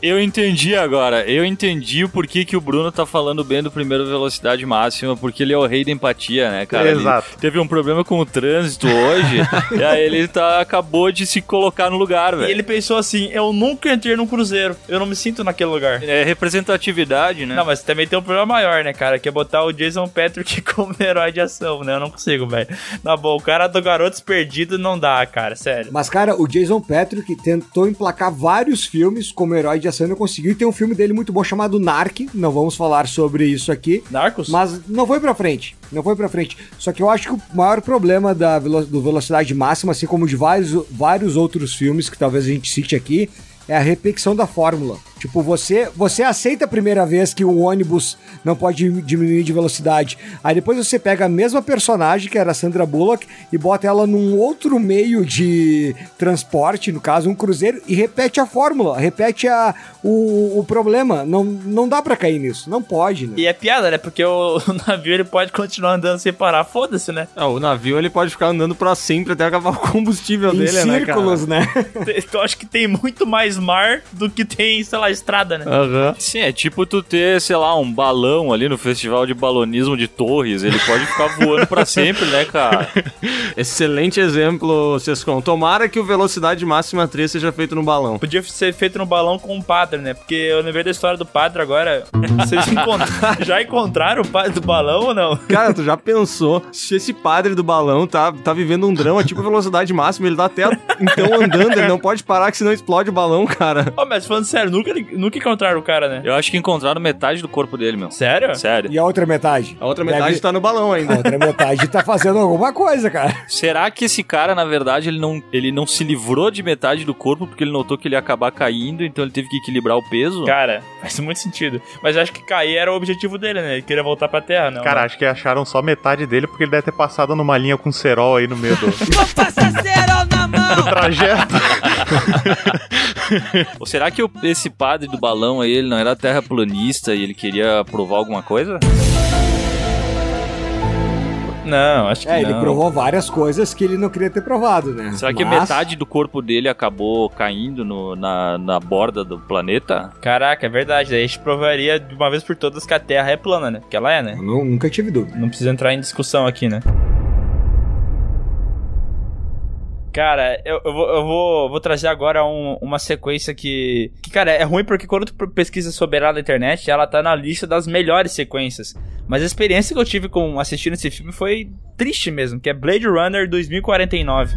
eu entendi agora. Eu entendi o porquê que o Bruno tá falando bem do primeiro velocidade máxima, porque ele é o rei da empatia, né, cara? Ele Exato. teve um problema com o trânsito hoje, e aí ele tá, acabou de se colocar no lugar, E velho. ele pensou assim: eu nunca entrei num cruzeiro. Eu não me sinto naquele lugar. É representatividade, né? Não, mas também tem um problema maior, né, cara? Que é botar o Jason Patrick como herói de ação, né? Eu não consigo, velho. Na boa, o cara do Garotos Perdidos não dá, cara, sério. Mas, cara, o Jason Patrick tentou emplacar vários filmes como herói de ação e não conseguiu. E tem um filme dele muito bom chamado Narc. Não vamos falar sobre isso aqui. Narcos? Mas não foi pra frente. Não foi pra frente. Só que eu acho que o maior problema da velo- do Velocidade Máxima, assim como de vários, vários outros filmes que talvez a gente cite aqui, é a repetição da fórmula. Tipo, você, você aceita a primeira vez que o ônibus não pode diminuir de velocidade. Aí depois você pega a mesma personagem, que era a Sandra Bullock, e bota ela num outro meio de transporte, no caso, um cruzeiro, e repete a fórmula, repete a, o, o problema. Não, não dá pra cair nisso. Não pode, né? E é piada, né? Porque o, o navio ele pode continuar andando sem parar. Foda-se, né? Ah, o navio ele pode ficar andando pra sempre até acabar o combustível Em dele, né, cara? círculos, né? Eu acho que tem muito mais mar do que tem, sei lá, estrada, né? Aham. Sim, é tipo tu ter, sei lá, um balão ali no festival de balonismo de Torres. Ele pode ficar voando pra sempre, né, cara? Excelente exemplo, Sescon. Tomara que o Velocidade Máxima 3 seja feito no balão. Podia ser feito no balão com o padre, né? Porque eu lembrei da história do padre agora. Vocês encont- já encontraram o padre do balão ou não? Cara, tu já pensou se esse padre do balão tá, tá vivendo um drama tipo velocidade máxima, ele tá até então andando, ele não pode parar que senão explode o balão, cara. Ô, mas falando sério, nunca, nunca encontraram o cara, né? Eu acho que encontraram metade do corpo dele, meu. Sério? Sério. E a outra metade? A outra metade Deve- tá no balão A ainda. outra metade tá fazendo alguma coisa, cara. Será que esse cara, na verdade, ele não, ele não se livrou de metade do corpo porque ele notou que ele ia acabar caindo, então ele teve que equilibrar o peso? Cara, faz muito sentido. Mas eu acho que cair era o objetivo dele, né? Ele queria voltar pra terra, não. Cara, acho que acharam só metade dele porque ele deve ter passado numa linha com cerol aí no meio do, do trajeto. Ou será que o- esse padre do balão aí, ele não era terraplanista e ele queria provar alguma coisa? Não, acho que É, não. ele provou várias coisas que ele não queria ter provado, né? Será que Mas- metade do corpo dele acabou caindo no- na, na borda do planeta? Caraca, é verdade. Daí a gente provaria de uma vez por todas que a Terra é plana, né? Porque ela é, né? Eu nu- nunca tive dúvida. Não precisa entrar em discussão aqui, né? Cara, eu, eu, vou, eu vou, vou trazer agora um- uma sequência que, que. Cara, é ruim porque quando tu pesquisa sobre ela na internet, ela tá na lista das melhores sequências. Mas a experiência que eu tive com assistindo esse filme foi triste mesmo, que é Blade Runner 2049.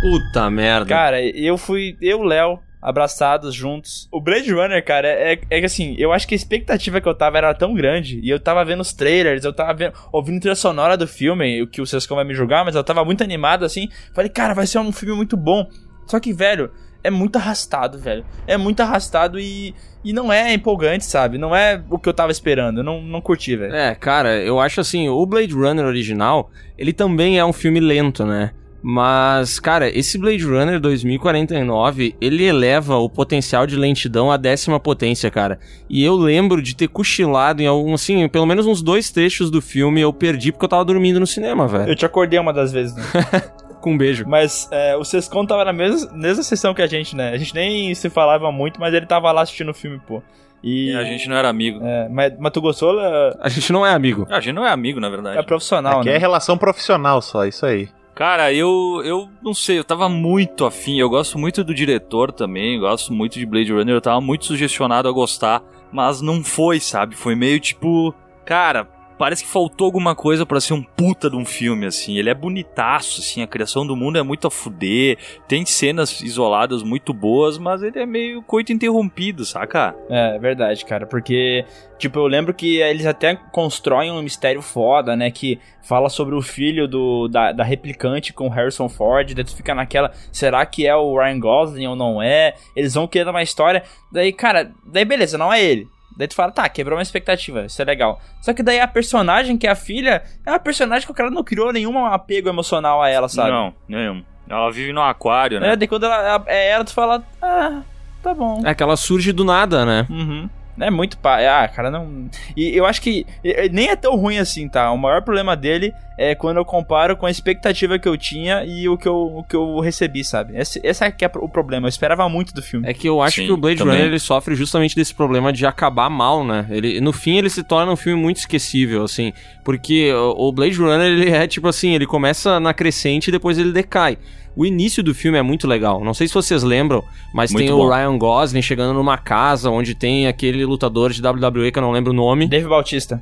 Puta merda. Cara, eu fui, eu, Léo, abraçados juntos. O Blade Runner, cara, é, é que assim, eu acho que a expectativa que eu tava era tão grande. E eu tava vendo os trailers, eu tava vendo, ouvindo a trilha sonora do filme, o que o Sescão vai me julgar, mas eu tava muito animado assim. Falei, cara, vai ser um filme muito bom. Só que, velho, é muito arrastado, velho. É muito arrastado e, e não é empolgante, sabe? Não é o que eu tava esperando. Eu não, não curti, velho. É, cara, eu acho assim, o Blade Runner original, ele também é um filme lento, né? Mas, cara, esse Blade Runner 2049, ele eleva o potencial de lentidão à décima potência, cara. E eu lembro de ter cochilado em algum, assim, pelo menos uns dois trechos do filme eu perdi porque eu tava dormindo no cinema, velho. Eu te acordei uma das vezes, né? Com um beijo. Mas é, o Sescon tava na mesma, mesma sessão que a gente, né? A gente nem se falava muito, mas ele tava lá assistindo o filme, pô. E, E a gente não era amigo. É, mas, mas tu gostou? A gente não é amigo. A gente não é amigo, na verdade. É profissional, Aqui né? é relação profissional só, isso aí. Cara, eu, eu não sei, eu tava muito afim. Eu gosto muito do diretor também, gosto muito de Blade Runner. Eu tava muito sugestionado a gostar, mas não foi, sabe? Foi meio tipo, cara, parece que faltou alguma coisa pra ser um puta de um filme, assim. Ele é bonitaço, assim, a criação do mundo é muito a fuder. Tem cenas isoladas muito boas, mas ele é meio coito interrompido, saca? É, verdade, cara, porque, tipo, eu lembro que eles até constroem um mistério foda, né, que fala sobre o filho do, da, da replicante com Harrison Ford, daí tu fica naquela, será que é o Ryan Gosling ou não é? Eles vão criando uma história, daí, cara, daí beleza, não é ele. Daí tu fala, tá, quebrou uma expectativa, isso é legal. Só que daí a personagem, que é a filha, é uma personagem que o cara não criou nenhum apego emocional a ela, sabe? Não, nenhum. Ela vive no aquário, né? É, daí quando ela, é ela, tu fala, ah, tá bom. É que ela surge do nada, né? Uhum. É muito pá. Ah, cara, não. E eu acho que nem é tão ruim assim, tá? O maior problema dele é quando eu comparo com a expectativa que eu tinha e o que eu, o que eu recebi, sabe? Esse, esse é que é o problema. Eu esperava muito do filme. É que eu acho Sim, que o Blade também. Runner ele sofre justamente desse problema de acabar mal, né? Ele, no fim ele se torna um filme muito esquecível, assim, porque o o Blade Runner ele é tipo assim, ele começa na crescente e depois ele decai. O início do filme é muito legal. Não sei se vocês lembram, mas Muito tem bom. o Ryan Gosling chegando numa casa onde tem aquele lutador de WWE que eu não lembro o nome. Dave Bautista.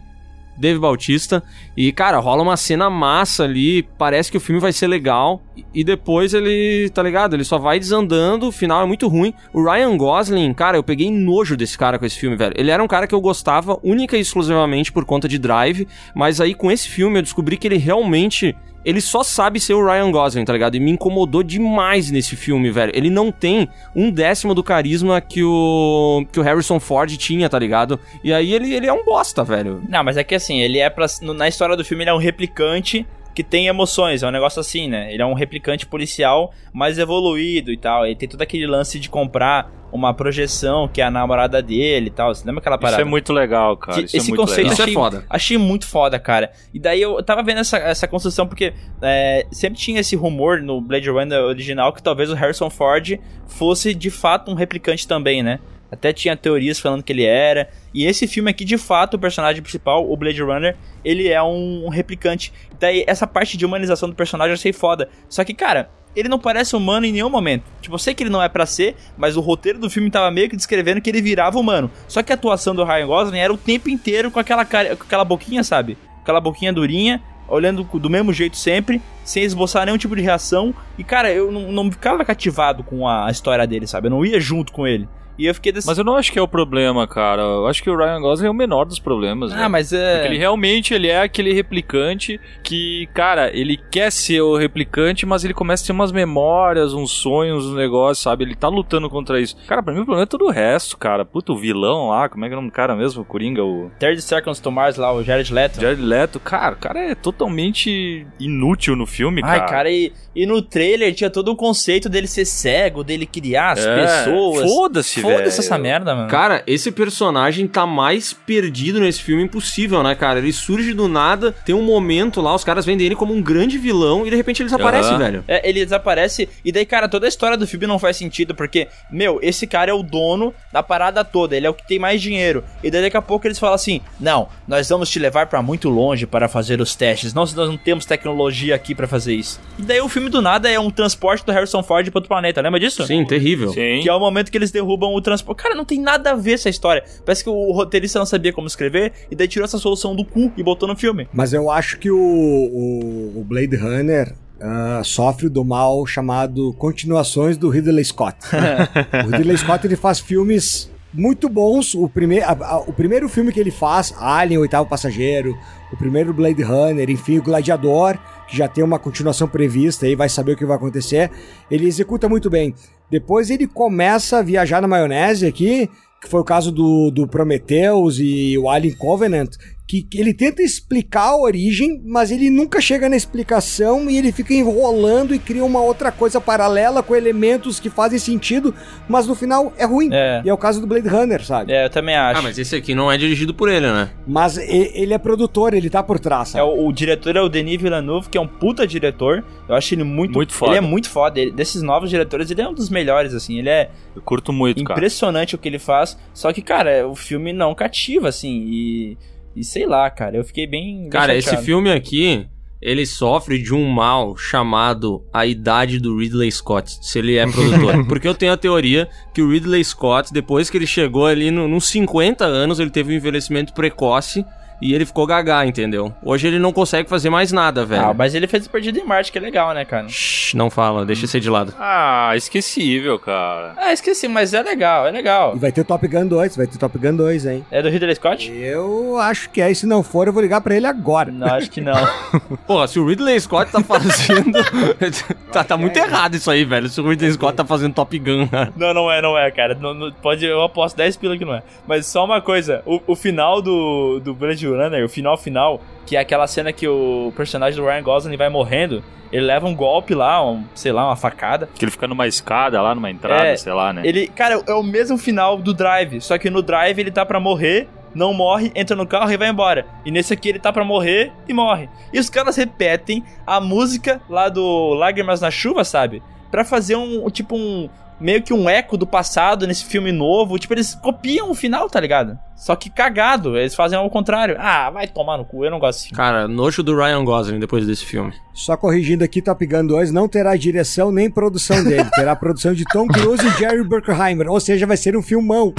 Dave Bautista. E, cara, rola uma cena massa ali. Parece que o filme vai ser legal. e- E depois ele, tá ligado? Ele só vai desandando. O final é muito ruim. O Ryan Gosling, cara, eu peguei nojo desse cara com esse filme, velho. Ele era um cara que eu gostava única e exclusivamente por conta de Drive. Mas aí com esse filme eu descobri que ele realmente. Ele só sabe ser o Ryan Gosling, tá ligado? E me incomodou demais nesse filme, velho. Ele não tem um décimo do carisma que o que o Harrison Ford tinha, tá ligado? E aí ele, ele é um bosta, velho. Não, mas é que assim, ele é pra. Na história do filme, ele é um replicante que tem emoções. É um negócio assim, né? Ele é um replicante policial mais evoluído e tal. Ele tem todo aquele lance de comprar uma projeção que é a namorada dele e tal. Você lembra aquela Isso parada? é muito legal, cara. Que Isso é esse muito conceito legal. Isso é achei, foda. achei muito foda, cara. E daí eu tava vendo essa, essa construção porque é, sempre tinha esse rumor no Blade Runner original que talvez o Harrison Ford fosse de fato um replicante também, né? Até tinha teorias falando que ele era. E esse filme aqui, de fato, o personagem principal, o Blade Runner, ele é um, um replicante. Daí essa parte de humanização do personagem eu achei foda. Só que, cara, ele não parece humano em nenhum momento. Tipo, eu sei que ele não é pra ser, mas o roteiro do filme tava meio que descrevendo que ele virava humano. Só que a atuação do Ryan Gosling era o tempo inteiro com aquela cara, com aquela boquinha, sabe? Aquela boquinha durinha, olhando do mesmo jeito sempre, sem esboçar nenhum tipo de reação. E, cara, eu não, não ficava cativado com a história dele, sabe? Eu não ia junto com ele. E eu fiquei desse. Mas eu não acho que é o problema, cara. Eu acho que o Ryan Gosling é o menor dos problemas. ah, velho. mas é. Porque ele realmente ele é aquele replicante que, cara, ele quer ser o replicante, mas ele começa a ter umas memórias, uns sonhos, uns negócios, sabe? Ele tá lutando contra isso. Cara, pra mim o problema é todo o resto, cara. Puta, o vilão lá, como é que é o nome do cara mesmo? O Coringa, o 30 Seconds to Mars lá, o Jared Leto. Jared Leto. Cara, o cara é totalmente inútil no filme, cara. Ai, cara, e, e no trailer tinha todo o conceito dele ser cego, dele criar as É, pessoas. Foda-se, velho. Foda-se essa merda, mano. Cara, esse personagem tá mais perdido nesse filme impossível, né, cara? Ele surge do nada, tem um momento lá, os caras vendem ele como um grande vilão e de repente ele desaparece, Aham. velho. É, ele desaparece e daí, cara, toda a história do filme não faz sentido, porque, meu, esse cara é o dono da parada toda, ele é o que tem mais dinheiro. E daí daqui a pouco eles falam assim: "Não, nós vamos te levar pra muito longe para fazer os testes. Nós, nós não temos tecnologia aqui pra fazer isso". E daí o filme do nada é um transporte do Harrison Ford para outro planeta, lembra disso? Sim, terrível. Sim. Que é o momento que eles derrubam o transporte. Cara, não tem nada a ver essa história. Parece que o roteirista não sabia como escrever e daí tirou essa solução do cu e botou no filme. Mas eu acho que o, o, o Blade Runner ah, sofre do mal chamado continuações do Ridley Scott. o Ridley Scott ele faz filmes muito bons. O, prime a- a- o primeiro filme que ele faz, Alien, o Oitavo Passageiro, o primeiro Blade Runner, enfim, o Gladiador, já tem uma continuação prevista aí, vai saber o que vai acontecer. Ele executa muito bem. Depois ele começa a viajar na maionese aqui, que foi o caso do, do Prometheus e o Alien Covenant, que, ele tenta explicar a origem, mas ele nunca chega na explicação e ele fica enrolando e cria uma outra coisa paralela com elementos que fazem sentido, mas no final é ruim. É. E é o caso do Blade Runner, sabe? É, eu também acho. Ah, mas esse aqui não é dirigido por ele, né? Mas ele é produtor, ele tá por trás, É, sabe? o, o diretor é o Denis Villeneuve, que é um puta diretor. Eu acho ele muito, Muito foda. Ele é muito foda. Ele- desses novos diretores, ele é um dos melhores, assim. Ele é Eu curto muito, cara. impressionante o que ele faz. Só que, cara, o filme não cativa, assim. E, e sei lá, cara, eu fiquei bem. Cara, esse chateado. filme aqui, ele sofre de um mal chamado a idade do Ridley Scott, se ele é produtor. Porque eu tenho a teoria que o Ridley Scott, depois que ele chegou ali no, nos 50 anos, ele teve um envelhecimento precoce e ele ficou gagá, entendeu? Hoje ele não consegue fazer mais nada, velho. Ah, mas ele fez o Perdido em Marte, que é legal, né, cara? Shhh, não fala, deixa ser de lado. Ah, esquecível, cara. Ah, esqueci, mas é legal, é legal. E vai ter Top Gun 2, vai ter Top Gun 2, hein? É do Ridley Scott? Eu acho que é, e se não for, eu vou ligar pra ele agora. Não, acho que não. Porra, se o Ridley Scott tá fazendo. tá, tá muito errado isso aí, velho. Se o Ridley Scott tá fazendo Top Gun, cara. Não, não é, não é, cara. Não- não- pode, eu aposto 10 pila que não é. Mas só uma coisa, o, o final do, do Blade Runner, o final final, que é aquela cena que o personagem do Ryan Gosling vai morrendo, ele leva um golpe lá, um, sei lá, uma facada. Que ele fica numa escada lá, numa entrada, É, sei lá, né? Ele, cara, é o mesmo final do Drive, só que no Drive ele tá pra morrer, não morre, entra no carro e vai embora. E nesse aqui ele tá pra morrer e morre. E os caras repetem a música lá do Lágrimas na Chuva, sabe? Pra fazer um, tipo um meio que um eco do passado nesse filme novo. Tipo, eles copiam o final, tá ligado? Só que cagado, eles fazem ao contrário. Ah, vai tomar no cu, eu não gosto desse filme. Cara, nojo do Ryan Gosling depois desse filme. Só corrigindo aqui, Top Gun 2 não terá direção nem produção dele. terá produção de Tom Cruise e Jerry Bruckheimer. Ou seja, vai ser um filmão.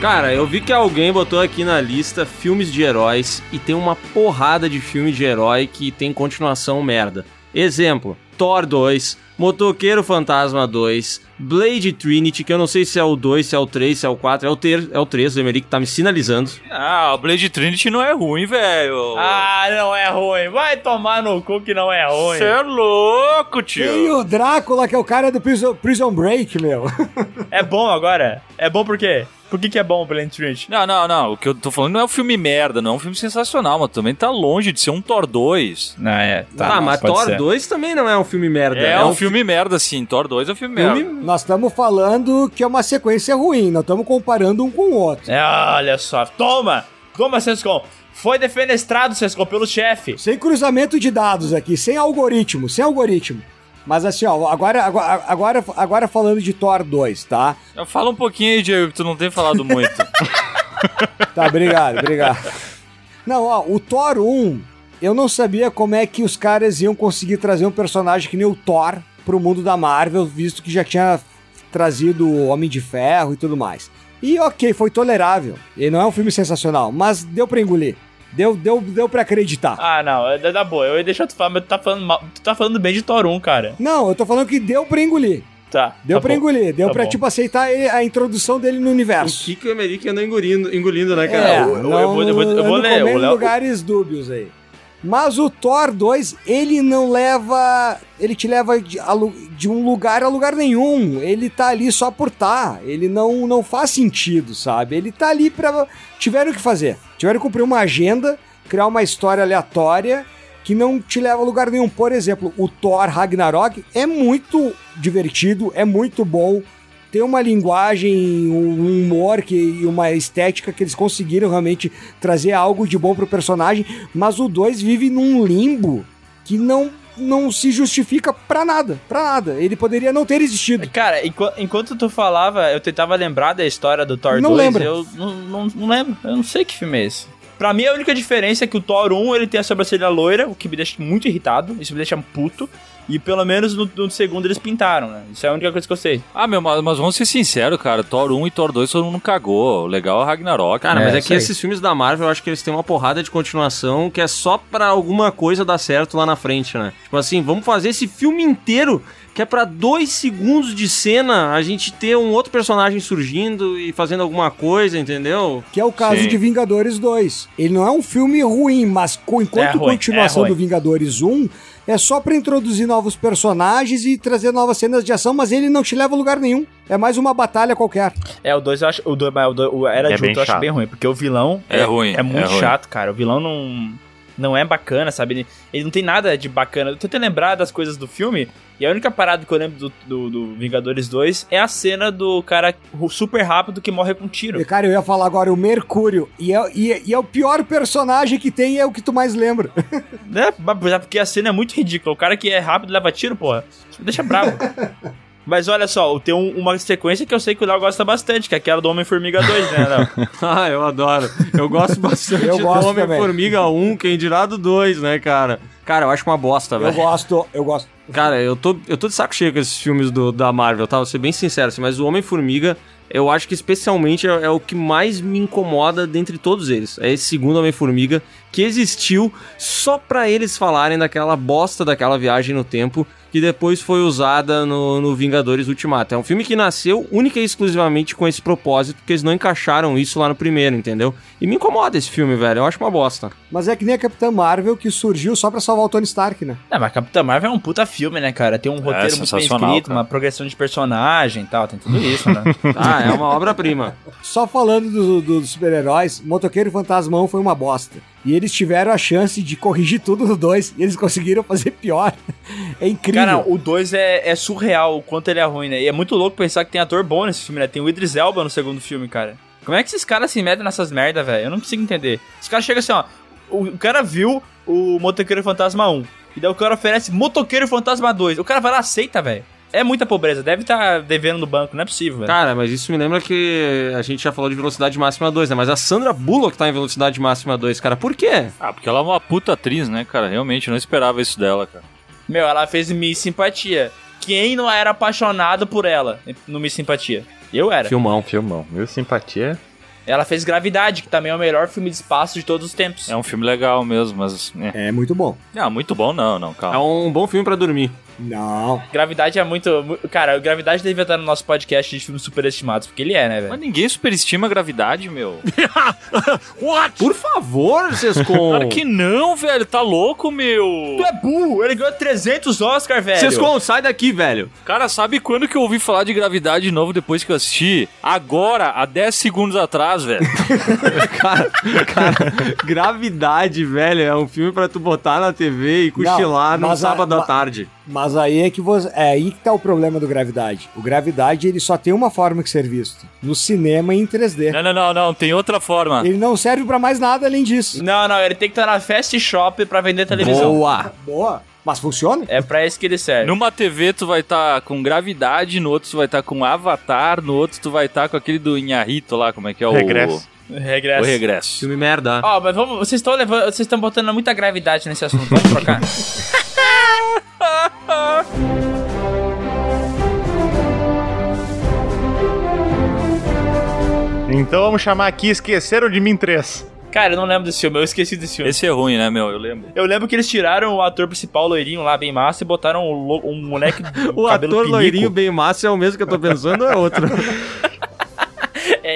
Cara, eu vi que alguém botou aqui na lista filmes de heróis e tem uma porrada de filme de herói que tem continuação merda. Exemplo: Thor 2, Motoqueiro Fantasma 2, Blade Trinity, que eu não sei se é o 2, se é o 3, se é o 4, é o, ter, é o 3, o Emerick tá me sinalizando. Ah, o Blade Trinity não é ruim, velho. Ah, não é ruim. Vai tomar no cu que não é ruim. Você é louco, tio. Tem o Drácula, que é o cara do Prison, Prison Break, meu. É bom agora? É bom por quê? Por que, que é bom o Blade Trinity? Não, não, não. O que eu tô falando não é um filme merda, não é um filme sensacional, mas também tá longe de ser um Thor 2. Não, é. ah, mas Thor 2 também não é um filme merda. É, um filme merda, sim. Thor 2 é um filme merda. Nós estamos falando que é uma sequência ruim, nós estamos comparando um com o outro. É, olha só. Toma! Toma, Sescom. Foi defenestrado, Sescom, pelo chefe. Sem cruzamento de dados aqui, sem algoritmo, sem algoritmo. Mas assim, ó, agora, agora, agora, agora falando de Thor 2, tá? Fala um pouquinho aí, Diego, que tu não tem falado muito. Tá, obrigado, obrigado. Não, ó, o Thor 1, eu não sabia como é que os caras iam conseguir trazer um personagem que nem o Thor pro mundo da Marvel, visto que já tinha trazido o Homem de Ferro e tudo mais. E ok, foi tolerável. Ele não é um filme sensacional, mas deu pra engolir. Deu, deu, deu pra acreditar. Ah, não, é da boa. Eu ia deixar tu falar, mas tu tá falando, mal, tu tá falando bem de Thor 1, cara. Não, eu tô falando que deu pra engolir. Tá. Deu tá pra bom. engolir, deu Tá pra, bom. tipo, aceitar a introdução dele no O universo. que, que o Emerick andou engolindo, engolindo né, cara? É, eu- eu não, vou- eu vou- eu vou ler, comendo o Léo- lugares dúbios aí. Mas o Thor 2, ele não leva. Ele te leva de, de um lugar a lugar nenhum. Ele tá ali só por tá. Ele não, não faz sentido, sabe? Ele tá ali pra. Tiveram que fazer. Tiveram que cumprir uma agenda, criar uma história aleatória que não te leva a lugar nenhum. Por exemplo, o Thor Ragnarok é muito divertido, é muito bom tem uma linguagem, um humor que, e uma estética que eles conseguiram realmente trazer algo de bom pro personagem, mas o 2 vive num limbo que não não se justifica pra nada, pra nada. Ele poderia não ter existido. Cara, enqu- enquanto tu falava, eu tentava lembrar da história do Thor Não 2. lembra. Eu não, não, não lembro. Eu não sei que filme é esse. Pra mim, a única diferença é que o Thor 1 ele tem a sobrancelha loira, o que me deixa muito irritado. Isso me deixa puto. E pelo menos no, no segundo eles pintaram, né? Isso é a única coisa que eu sei. Ah, meu, mas, mas vamos ser sinceros, cara. Thor 1 e Thor 2 todo mundo cagou. O legal é o Ragnarok. Cara, É, mas é que aí. esses filmes da Marvel, eu acho que eles têm uma porrada de continuação que é só pra alguma coisa dar certo lá na frente, né? Tipo assim, vamos fazer esse filme inteiro que é pra dois segundos de cena a gente ter um outro personagem surgindo e fazendo alguma coisa, entendeu? Que é o caso Sim. de Vingadores 2. Ele não é um filme ruim, mas enquanto É ruim, continuação é do Vingadores 1, é só pra introduzir novos personagens e trazer novas cenas de ação, mas ele não te leva a lugar nenhum. É mais uma batalha qualquer. É, o 2 eu acho. O, dois, o, dois- o Era É de Ultron eu acho bem ruim, porque o vilão É ruim, É muito é ruim. chato, cara. O vilão não. Não é bacana, sabe? Ele, ele não tem nada de bacana. Eu tô tentando lembrar das coisas do filme. E a única parada que eu lembro do, do, do Vingadores 2 é a cena do cara super rápido que morre com um tiro. E, cara, eu ia falar agora o Mercúrio. E é, e e é o pior personagem que tem e é o que tu mais lembra. Né? É Porque a cena é muito ridícula. O cara que é rápido leva tiro, porra. Isso me deixa bravo. Mas olha só, tem um- uma sequência que eu sei que o Léo gosta bastante, que é aquela do Homem-Formiga 2, né, Léo? Ah, eu adoro. Eu gosto bastante Eu gosto do. Homem-Formiga 1, quem dirá do 2, né, cara? Cara, eu acho uma bosta, Eu velho. gosto, eu gosto. Cara, eu tô, eu tô de saco cheio com esses filmes do, da Marvel, tá? Vou ser bem sincero, assim, mas o Homem-Formiga, eu acho que especialmente é, é o que mais me incomoda dentre todos eles. É esse segundo Homem-Formiga que existiu só pra eles falarem daquela bosta daquela viagem no tempo que depois foi usada no, no Vingadores Ultimato. É um filme que nasceu única e exclusivamente com esse propósito, porque eles não encaixaram isso lá no primeiro, entendeu? E me incomoda esse filme, velho. Eu acho uma bosta. Mas é que nem a Capitã Marvel que surgiu só pra salvar o Tony Stark, né? Não, mas Capitã Marvel é um puta filme, né, cara? Tem um roteiro muito bem escrito, cara. uma progressão de personagem e tal, tem tudo isso, né? Ah, é uma obra-prima. Só falando do- do- dos super-heróis, Motoqueiro Fantasma 1 foi uma bosta. E eles tiveram a chance de corrigir tudo no 2 e eles conseguiram fazer pior. É incrível. Cara, o 2 é, é surreal o quanto ele é ruim, né? E é muito louco pensar que tem ator bom nesse filme, né? Tem o Idris Elba no segundo filme, cara. Como é que esses caras se metem nessas merda, velho? Eu não consigo entender. Os caras chegam assim, ó. O, o cara viu o Motoqueiro Fantasma 1. E daí o cara oferece Motoqueiro Fantasma 2. O cara vai lá, aceita, velho. É muita pobreza. Deve estar devendo no banco. Não é possível, velho. Cara, mas isso me lembra que a gente já falou de velocidade máxima 2, né? Mas a Sandra Bullock tá em velocidade máxima 2, cara. Por quê? Ah, porque ela é uma puta atriz, né, cara? Realmente, eu não esperava isso dela, cara. Meu, ela fez Miss Simpatia. Quem não era apaixonado por ela no Miss Simpatia? Eu era. Filmão. Filmão. Meu simpatia. Ela fez Gravidade, que também é o melhor filme de espaço de todos os tempos. É um filme legal mesmo, mas. É. É muito bom. Não, muito bom não, não, É calma. um bom filme pra dormir. Não. Gravidade é muito. mu- Cara, Gravidade devia estar no nosso podcast de filmes superestimados, porque ele é, né, Mas velho? ninguém superestima a gravidade, meu. Por favor, Sescon. Claro que não, velho. Tá louco, meu. Tu é burro! Ele ganhou 300 Oscar, velho! Sescon, sai daqui, velho. Cara, sabe quando que eu ouvi falar de gravidade de novo depois que eu assisti? Agora, há 10 segundos atrás, velho. Cara, cara, Gravidade, velho, é um filme pra tu botar na TV e cochilar Não, no mas sábado à tarde. Mas aí é que você. É aí que tá o problema do Gravidade. O Gravidade ele só tem uma forma de ser visto: no cinema e em 3D. Não, não, não, não. Tem outra forma. Ele não serve pra mais nada além disso. Não, não, ele tem que estar na Fast Shop pra vender televisão. Boa. Boa. Mas funciona? É pra isso que ele serve. Numa TV tu vai estar com gravidade, no outro tu vai estar com Avatar, no outro tu vai estar com aquele do Inharito lá, como é que é o Regresso. Regresso. O regresso. Filme merda. Ó, mas vamos, vocês estão levando, vocês estão botando muita gravidade nesse assunto. Vamos trocar. Então vamos chamar aqui Esqueceram de Mim 3. Cara, eu não lembro desse filme, eu esqueci desse filme. Esse é ruim, né, meu? Eu lembro. Eu lembro que eles tiraram o ator principal loirinho lá, bem massa, e botaram um, um moleque O cabelo ator pinico. loirinho bem massa é o mesmo que eu tô pensando ou é outro?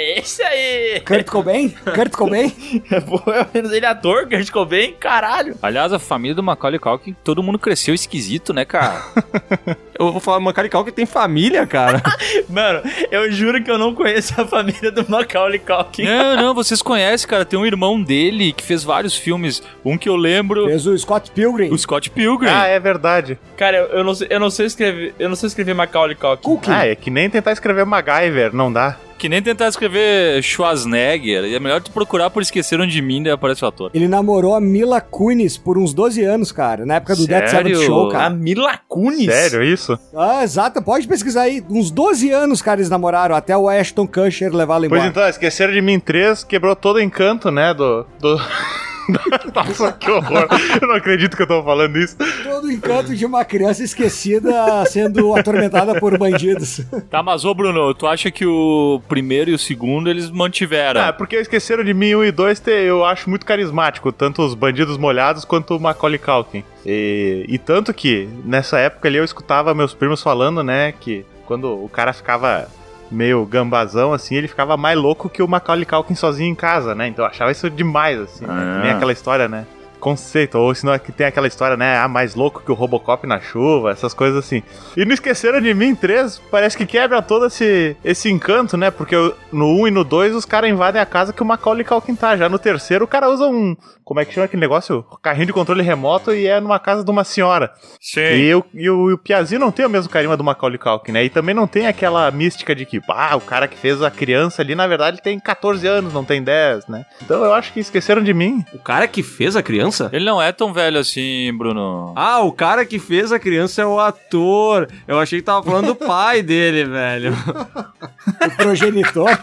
É esse aí! Kurt Cobain? Kurt Cobain? Pô, ele é ator, ficou bem, caralho. Aliás, a família do Macaulay Culkin, todo mundo cresceu esquisito, né, cara? Eu vou falar uma carical que tem família, cara. Mano, eu juro que eu não conheço a família do Macaulay Culkin. não, não, vocês conhecem, cara. Tem um irmão dele que fez vários filmes. Um que eu lembro, Fez o Scott Pilgrim. o Scott Pilgrim. Ah, é verdade. Cara, eu, eu não sei, eu não sei escrever, eu não sei escrever Macaulay Culkin. Cookie. Ah, é que nem tentar escrever MacGyver, não dá. Que nem tentar escrever Schwarzenegger. É melhor tu procurar por Esqueceram de Mim, daí aparece o ator. Ele namorou a Mila Kunis por uns 12 anos, cara. Na época do Dead Sério? Seventh Show, A cara. Mila Kunis? Sério isso? Ah, exato. Pode pesquisar aí. Uns 12 anos, cara, eles namoraram. Até o Ashton Kutcher levá-lo embora. Pois então, Esqueceram de Mim 3 quebrou todo o encanto, né, do... do... Nossa, que horror. Eu não acredito que eu tô falando isso. Todo o encanto de uma criança esquecida sendo atormentada por bandidos. Tá, mas ô Bruno, tu acha que o primeiro e o segundo eles mantiveram? Ah, porque esqueceram de mim 1 e 2, eu acho muito carismático, tanto os bandidos molhados quanto o Macaulay Culkin. E, e tanto que nessa época ali eu escutava meus primos falando, né, que quando o cara ficava meio gambazão, assim, ele ficava mais louco que o Macaulay Culkin sozinho em casa, né? Então eu achava isso demais, assim, né? Ah. Que nem aquela história, né? Conceito, ou senão é que tem aquela história, né? Ah, mais louco que o Robocop na chuva, essas coisas assim. E não esqueceram de mim, 3, parece que quebra todo esse, esse encanto, né? Porque no 1 e no 2 os caras invadem a casa que o Macaulay Culkin tá. Já no terceiro o cara usa um. Como é que chama aquele negócio? Carrinho de controle remoto e é numa casa de uma senhora. Sim. E, o, e, o, e o Piazinho não tem o mesmo carisma do Macaulay Culkin, né? E também não tem aquela mística de que, ah, o cara que fez a criança ali, na verdade, tem 14 anos, não tem 10, né? Então eu acho que esqueceram de mim. O cara que fez a criança? Ele não é tão velho assim, Bruno. Ah, o cara que fez a criança é o ator. Eu achei que tava falando do pai dele, velho. O progenitor.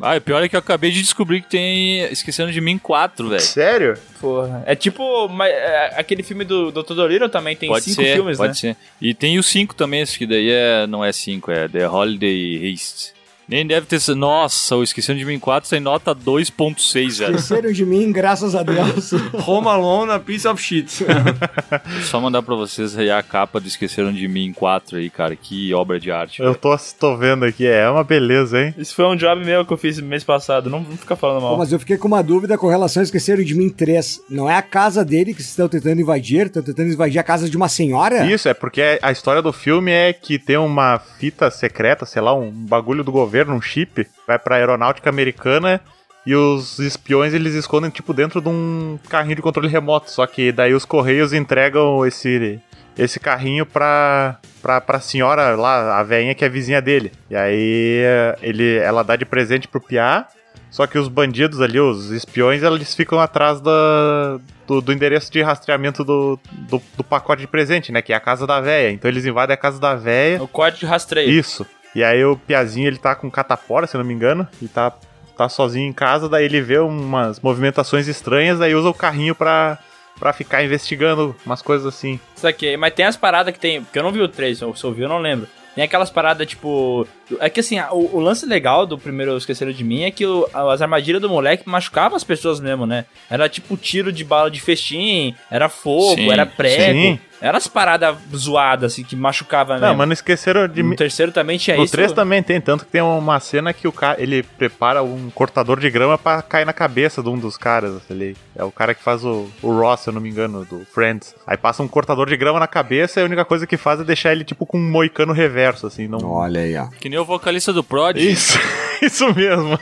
Ah, e pior é que eu acabei de descobrir que tem Esquecendo de Mim 4, velho. Sério? Porra. É tipo mas, é, aquele filme do Dr. Dolittle também tem Pode cinco ser, filmes, pode né? ser. E tem o 5 também, esse que daí é, não é 5, é The Holiday Haste. Nem deve ter sido. Nossa, o Esquecendo de Mim 4 tem nota 2.6, velho. Esqueceram de mim, graças a Deus. Home Alone, a piece of shit. Só mandar pra vocês aí a capa do Esqueceram de Mim 4 aí, cara. Que obra de arte. Eu tô, tô vendo aqui, é uma beleza, hein? Isso foi um job meu que eu fiz mês passado. Não vamos ficar falando Pô, mal. mas eu fiquei com uma dúvida com relação a Esqueceram de Mim 3. Não é a casa dele que vocês estão tentando invadir? Estão tentando invadir a casa de uma senhora? Isso, é porque a história do filme é que tem uma fita secreta, sei lá, um bagulho do governo, um chip, vai pra aeronáutica americana e os espiões eles escondem tipo dentro de um carrinho de controle remoto. Só que daí os correios entregam esse esse carrinho pra, pra, pra senhora lá, a velhinha que é vizinha dele. E aí ele, ela dá de presente pro Piá. Só que os bandidos ali, os espiões, eles ficam atrás da, do, do endereço de rastreamento do, do, do pacote de presente, né? Que é a casa da véia. Então eles invadem a casa da véia. O código de rastreio. Isso. E aí o Piazinho, ele tá com catapora, se eu não me engano. E tá, tá sozinho em casa, daí ele vê umas movimentações estranhas, aí usa o carrinho pra, pra ficar investigando umas coisas assim. Isso aqui. Mas tem as paradas que tem. Porque eu não vi o 3, se eu se eu vi, eu não lembro. Tem aquelas paradas, tipo. É que assim, o, o lance legal do primeiro Esqueceram de Mim é que o- as armadilhas do moleque machucavam as pessoas mesmo, né? Era tipo tiro de bala de festim, era fogo, Sim, era prego. sim. Era as paradas zoadas, assim, que machucava mesmo. Não, mas não esqueceram de No mim. terceiro também tinha No isso. 3 também tem, tanto que tem uma cena que o cara, ele prepara um cortador de grama pra cair na cabeça de um dos caras ali. É o cara que faz o, o Ross, se eu não me engano, do Friends. Aí passa um cortador de grama na cabeça e a única coisa que faz é deixar ele tipo com um moicano reverso, assim, não... Olha aí, ó. Que nem o vocalista do Prod. Isso, isso mesmo.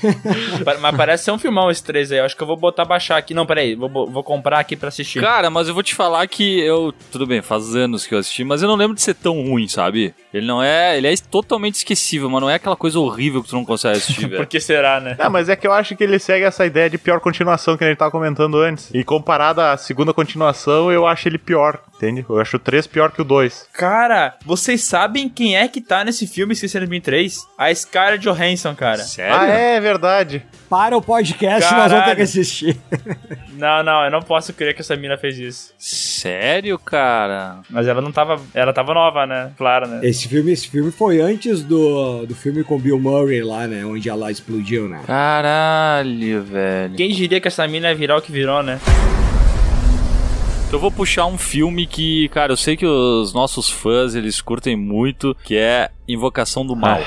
Mas parece ser um filmão esse 3 aí. Eu acho que eu vou botar baixar aqui. Não, peraí. Vou, vou comprar aqui pra assistir. Cara, mas eu vou te falar que eu. Tudo bem, faz anos que eu assisti, mas eu não lembro de ser tão ruim, sabe? Ele não é. Ele é totalmente esquecível, mas não é aquela coisa horrível que tu não consegue assistir, Por velho. que será, né? Não, mas é que eu acho que ele segue essa ideia de pior continuação que a gente tava comentando antes. E comparado à segunda continuação, eu acho ele pior, entende? Eu acho o 3 pior que o 2. Cara, vocês sabem quem é que tá nesse filme Esqueceram de Mim 3? A Scarlett Johansson, cara. Sério? Ah, é verdade. Para o podcast, nós Caralho. vamos ter que assistir. Não, não, eu não posso crer que essa mina fez isso. Sério, cara? Mas ela não tava. Ela tava nova, né? Claro, né? Esse filme, esse filme foi antes do, do filme com Bill Murray lá, né? Onde ela explodiu, né? Caralho, velho. Quem diria que essa mina ia virar o que virou, né? Eu vou puxar um filme que, cara, eu sei que os nossos fãs eles curtem muito, que é Invocação do Mal.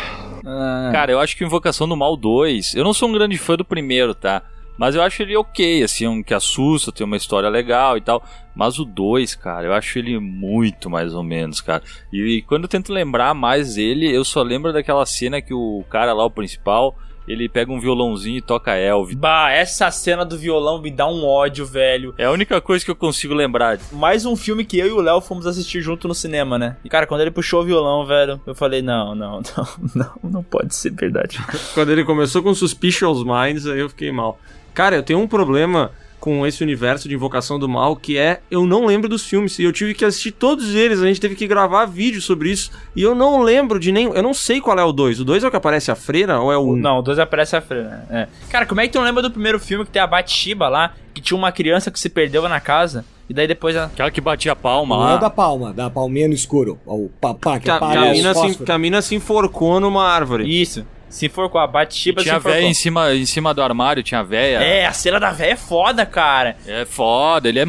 Ah, Cara, eu acho que Invocação do Mal 2. Eu não sou um grande fã do primeiro, tá? Mas eu acho ele ok, assim, um que assusta, tem uma história legal e tal. Mas o 2, cara, eu acho ele muito mais ou menos, cara. E, quando eu tento lembrar mais dele, eu só lembro daquela cena que o cara lá, o principal, ele pega um violãozinho e toca Elvis. Bah, essa cena do violão me dá um ódio, velho. É a única coisa que eu consigo lembrar. Mais um filme que eu e o Léo fomos assistir junto no cinema, né? E, cara, quando ele puxou o violão, velho, eu falei, não, não, não, não, não pode ser verdade. Quando ele começou com Suspicious Minds, aí eu fiquei mal. Cara, eu tenho um problema com esse universo de Invocação do Mal, que é eu não lembro dos filmes. E eu tive que assistir todos eles, a gente teve que gravar vídeo sobre isso. E eu não lembro de nenhum. Eu não sei qual é o 2. O 2 é o que aparece a freira ou é o. Não, o 2 aparece a freira. É. Cara, como é que tu não lembra do primeiro filme que tem a Batshiba lá, que tinha uma criança que se perdeu na casa? E daí depois ela. Aquela que batia a palma Não é o lá. da palma, da palminha no escuro. O papá que Que a, que a mina se, fósforos. que a mina se enforcou numa árvore. Isso. Se for com a Batshiba, Tinha se for véia com... em cima, em cima do armário, tinha véia. É, a cena da véia é foda, cara. É foda, ele é.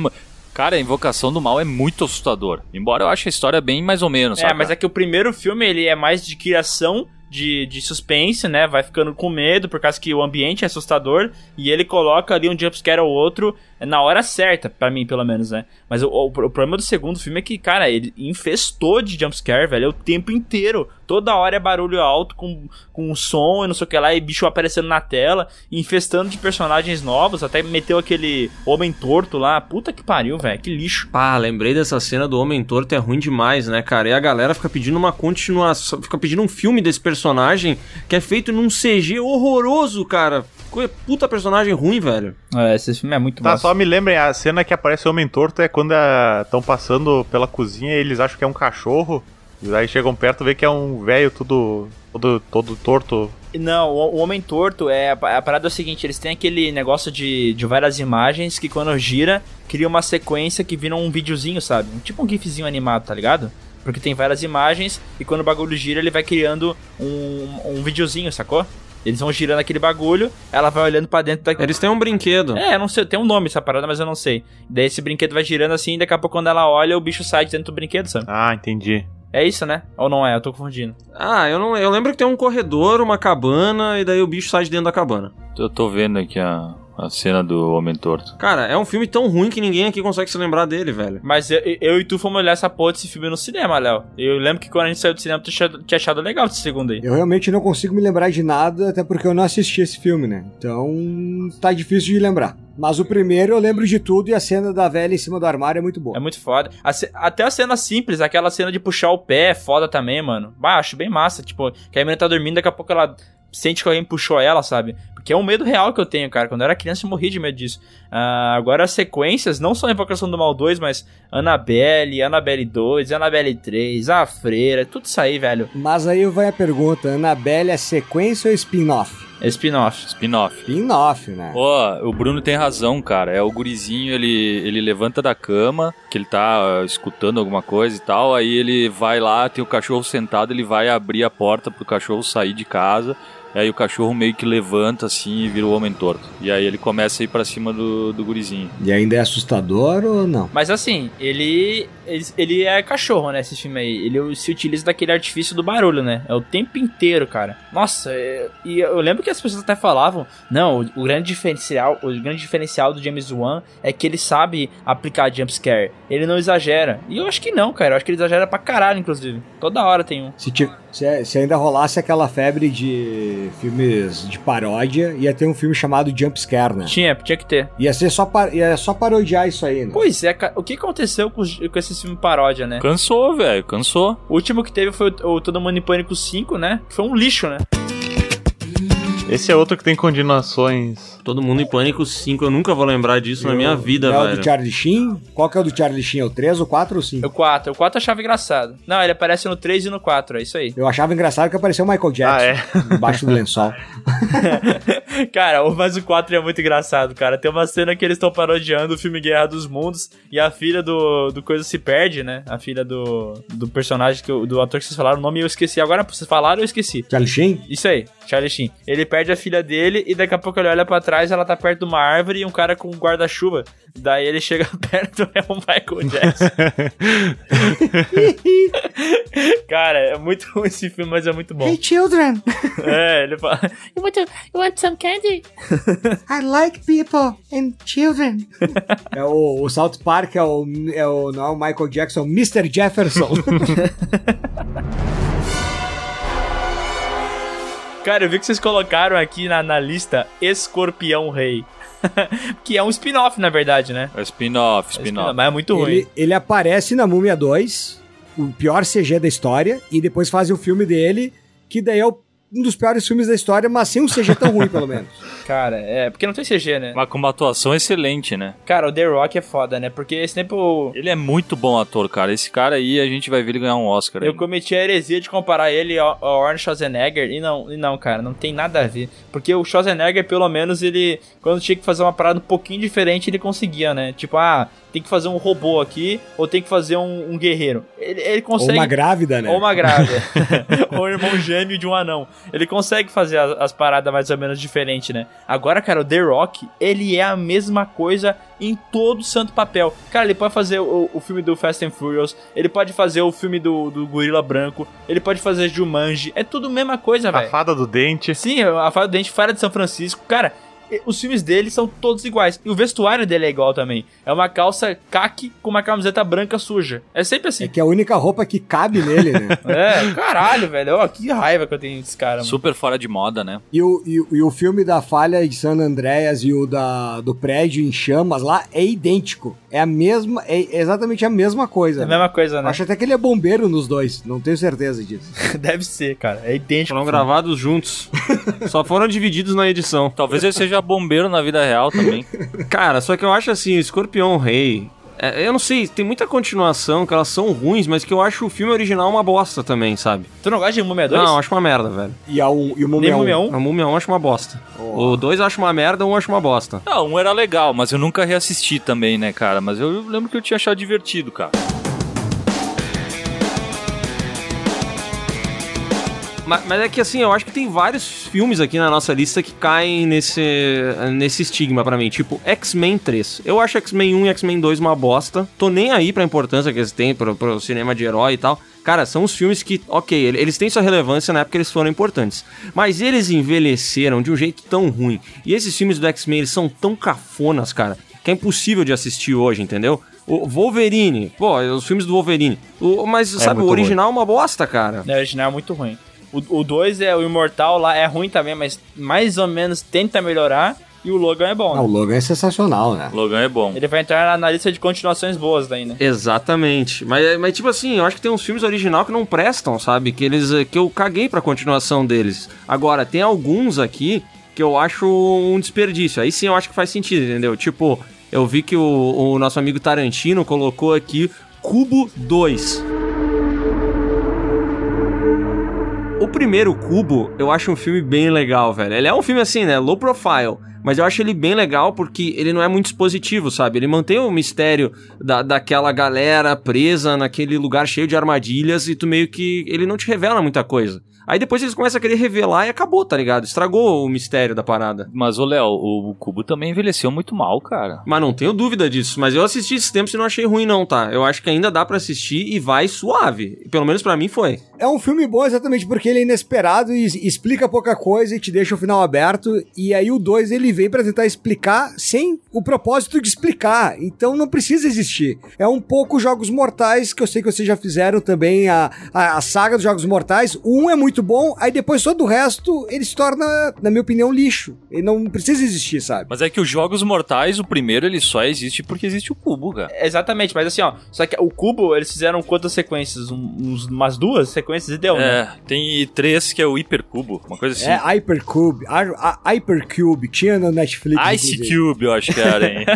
Cara, a Invocação do Mal é muito assustador. Embora eu ache a história bem mais ou menos, É, mas é que o primeiro filme ele é mais de criação de, de suspense, né? Vai ficando com medo por causa que o ambiente é assustador e ele coloca ali um jumpscare ou outro na hora certa, pra mim, pelo menos, né? Mas o, o- o problema do segundo filme é que, cara, ele infestou de jumpscare, velho, o tempo inteiro. Toda hora é barulho alto com, com som e não sei o que lá, e bicho aparecendo na tela, infestando de personagens novos, até meteu aquele homem torto lá. Puta que pariu, velho, que lixo. Pá, lembrei dessa cena do Homem Torto, é ruim demais, né, cara? E a galera fica pedindo uma continuação, fica pedindo um filme desse personagem que é feito num CG horroroso, cara. Puta personagem ruim, velho. É, esse filme é muito Tá, massa. Só me lembrem, a cena que aparece o Homem Torto é quando estão passando pela cozinha e eles acham que é um cachorro. E aí chegam perto e vê que é um velho tudo, todo, todo torto. Não, o, o Homem Torto é. A, a parada é o seguinte: eles têm aquele negócio de, de várias imagens que quando gira, cria uma sequência que vira um videozinho, sabe? Tipo um gifzinho animado, tá ligado? Porque tem várias imagens e quando o bagulho gira, ele vai criando um, um videozinho, sacou? Eles vão girando aquele bagulho, ela vai olhando pra dentro da. Eles têm um brinquedo. É, não sei, tem um nome essa parada, mas eu não sei. Daí esse brinquedo vai girando assim, e daqui a pouco quando ela olha, o bicho sai de dentro do brinquedo, sabe? Ah, entendi. É isso, né? Ou não é? Eu tô confundindo. Ah, eu não, eu lembro que tem um corredor, uma cabana e daí o bicho sai de dentro da cabana. Eu tô vendo aqui a, a cena do Homem Torto. Cara, é um filme tão ruim que ninguém aqui consegue se lembrar dele, velho. Mas eu, eu e tu fomos olhar essa porra desse filme no cinema, Léo. Eu lembro que quando a gente saiu do cinema, tu tinha, achado legal esse segundo aí. Eu realmente não consigo me lembrar de nada, até porque eu não assisti esse filme, né? Então, tá difícil de lembrar. Mas o primeiro eu lembro de tudo e a cena da velha em cima do armário é muito boa. É muito foda. A ce- até a cena simples, aquela cena de puxar o pé é foda também, mano. Bah, acho bem massa. Tipo, que a menina tá dormindo, daqui a pouco ela sente que alguém puxou ela, sabe? Porque é um medo real que eu tenho, cara. Quando eu era criança, eu morri de medo disso. Ah, agora as sequências, não só Invocação do Mal 2, mas Annabelle, Annabelle 2, Annabelle 3, A Freira, tudo isso aí, velho. Mas aí vai a pergunta: Annabelle é sequência ou spin-off? Spin-off. Spin-off. Spin-off, né? Ó, o Bruno tem razão, cara. É o gurizinho, ele, ele levanta da cama, que ele tá ah, escutando alguma coisa e tal. Aí ele vai lá, tem o cachorro sentado, ele vai abrir a porta pro cachorro sair de casa. E aí o cachorro meio que levanta assim e vira o homem torto. E aí ele começa a ir pra cima do, do gurizinho. E ainda é assustador ou não? Mas assim, ele, ele é cachorro, né, esse filme aí. Ele se utiliza daquele artifício do barulho, né? É o tempo inteiro, cara. Nossa, é- e eu lembro que as pessoas até falavam, não, o, o grande diferencial, o grande diferencial do James Wan é que ele sabe aplicar jumpscare. Ele não exagera. E eu acho que não, cara. Eu acho que ele exagera pra caralho, inclusive. Toda hora tem um. Se, se, se ainda rolasse aquela febre de filmes de paródia, ia ter um filme chamado Jumpscare, né? Tinha, tinha que ter. Ia ser só, par- ia só parodiar isso aí, né? Pois é, o que aconteceu com, os- com esse filme paródia, né? Cansou, velho, cansou. O último que teve foi o, o Todo Mundo em Pânico 5, né? Foi um lixo, né? Esse é outro que tem continuações. Todo mundo em Pânico 5, eu nunca vou lembrar disso na minha vida, é o velho. do Charlie Sheen? Qual que é o do Charlie Sheen? É o 3, o 4 ou o 5? O 4. O 4 eu achava engraçado. Não, ele aparece no 3 e no 4, é isso aí. Eu achava engraçado que apareceu o Michael Jackson Ah, embaixo do lençol. cara, o- mas o 4 é muito engraçado, cara. Tem uma cena que eles estão parodiando o filme Guerra dos Mundos e a filha do, do Coisa se perde, né? A filha do, do personagem, que, eu- do ator que vocês falaram, o nome eu esqueci. Agora, vocês falaram, eu esqueci. Charlie Sheen? Isso aí, Charlie Sheen. Ele perde a filha dele e daqui a pouco ele olha pra trás, ela tá perto de uma árvore e um cara com um guarda-chuva. Daí ele chega perto, é o Michael Jackson. cara, é muito ruim esse filme, mas é muito bom. children, É, ele fala. you want, to, you want some candy? I like people and children. É o, o South Park é o, é o. Não é o Michael Jackson, é o Mr. Jefferson. Cara, eu vi que vocês colocaram aqui na, na lista Escorpião Rei. que é um spin-off, na verdade, né? É spin-off, É spin-off. spin-off, mas é muito ruim. ele, ele aparece na Múmia 2, o pior CG da história, e depois fazem o filme dele, que daí é o um dos piores filmes da história, mas sem um CG tão ruim, pelo menos. Cara, é, porque não tem CG, né? Mas com uma atuação excelente, né? Cara, o The Rock é foda, né? Porque esse tempo Ele é muito bom ator, cara. Esse cara aí, a gente vai ver ele ganhar um Oscar. eu ainda. cometi a heresia de comparar ele ao ao Arnold Schwarzenegger e não, e não, cara, não tem nada a ver. Porque o Schwarzenegger, pelo menos, ele, quando tinha que fazer uma parada um pouquinho diferente, ele conseguia, né? Tipo, ah, tem que fazer um robô aqui ou tem que fazer um, um guerreiro. Ele, ele Ou consegue. uma grávida, né? Ou uma grávida. ou um irmão gêmeo de um anão. Ele consegue fazer as, as paradas mais ou menos diferentes, né? Agora, cara, o The Rock, ele é a mesma coisa em todo santo papel. Cara, ele pode fazer o, o filme do Fast and Furious, ele pode fazer o filme do, do Gorila Branco, ele pode fazer Jumanji. É tudo a mesma coisa, A velho. fada do dente. Sim, a Fada do Dente Fara de São Francisco. Cara, os filmes dele são todos iguais. E o vestuário dele é igual também. É uma calça caque com uma camiseta branca suja. É sempre É assim. que é a única roupa que cabe nele, né? É, caralho, velho. Ó, que raiva que eu tenho desse cara, mano. Super fora de moda, né? E o, e, o- e o filme da falha de San Andreas e o da, do prédio em chamas lá é idêntico. É a mesma, é exatamente a mesma coisa. É a né? mesma coisa, né? Acho até que ele é bombeiro nos dois, não tenho certeza disso. Deve ser, cara. É idêntico. Foram gravados juntos. Só foram divididos na edição. Talvez ele seja bombeiro na vida real também. Cara, só que eu acho assim, Escorpião Rei. é, eu não sei, tem muita continuação que elas são ruins, mas que eu acho o filme original uma bosta também, sabe? Tu não gosta de Múmia 2? Não, eu acho uma merda, velho. E, a um, e o Múmia Múmia 1. 1? A Múmia 1 eu acho uma bosta. O 2 eu acho uma merda, o 1 eu acho uma bosta. Ah, um era legal, mas eu nunca reassisti também, né, cara? Mas eu lembro que eu tinha achado divertido, cara. Mas, mas é que assim, eu acho que tem vários filmes aqui na nossa lista que caem nesse, nesse estigma pra mim. Tipo, X-Men 3. Eu acho X-Men 1 e X-Men 2 uma bosta. Tô nem aí pra importância que eles têm pro, pro cinema de herói e tal. Cara, são os filmes que, ok, ele- eles têm sua relevância na época que eles foram importantes. Mas eles envelheceram de um jeito tão ruim. E esses filmes do X-Men, eles são tão cafonas, cara, que é impossível de assistir hoje, entendeu? O Wolverine, pô, os filmes do Wolverine. O, mas, sabe, o original é uma bosta, cara. O original é muito ruim. O 2 é o Imortal lá, é ruim também, mas mais ou menos tenta melhorar. E o Logan é bom. Não, o né? Logan é sensacional, né? Logan é bom. Ele vai entrar na, na lista de continuações boas daí, né? Exatamente. Mas, mas, tipo assim, eu acho que tem uns filmes original que não prestam, sabe? Que eles que eu caguei pra continuação deles. Agora, tem alguns aqui que eu acho um desperdício. Aí sim eu acho que faz sentido, entendeu? Tipo, eu vi que o, o nosso amigo Tarantino colocou aqui Cubo 2. O primeiro Cubo, eu acho um filme bem legal, velho. Ele é um filme assim, né? Low profile. Mas eu acho ele bem legal porque ele não é muito expositivo, sabe? Ele mantém o mistério da, daquela galera presa naquele lugar cheio de armadilhas e tu meio que. Ele não te revela muita coisa. Aí depois eles começam a querer revelar e acabou, tá ligado? Estragou o mistério da parada. Mas, ô Léo, o Cubo também envelheceu muito mal, cara. Mas não tenho dúvida disso. Mas eu assisti esses tempos e não achei ruim, não, tá? Eu acho que ainda dá pra assistir e vai suave. Pelo menos pra mim foi. É um filme bom exatamente porque ele é inesperado e explica pouca coisa e te deixa o final aberto. E aí o 2 ele vem pra tentar explicar sem o propósito de explicar. Então não precisa existir. É um pouco Jogos Mortais, que eu sei que vocês já fizeram também a, a, a saga dos Jogos Mortais. O 1 é muito bom, aí depois todo o resto ele se torna, na minha opinião, lixo. Ele não precisa existir, sabe? Mas é que os Jogos Mortais, o primeiro, ele só existe porque existe o Cubo, cara. Exatamente, mas assim, ó. Só que o Cubo, eles fizeram quantas sequências? Um- uns, umas duas sequências e deu, né? É, tem três que é o Hipercubo, uma coisa assim. É Hypercube, Hypercube, tinha no Netflix. Ice inclusive. Cube, eu acho que era, hein?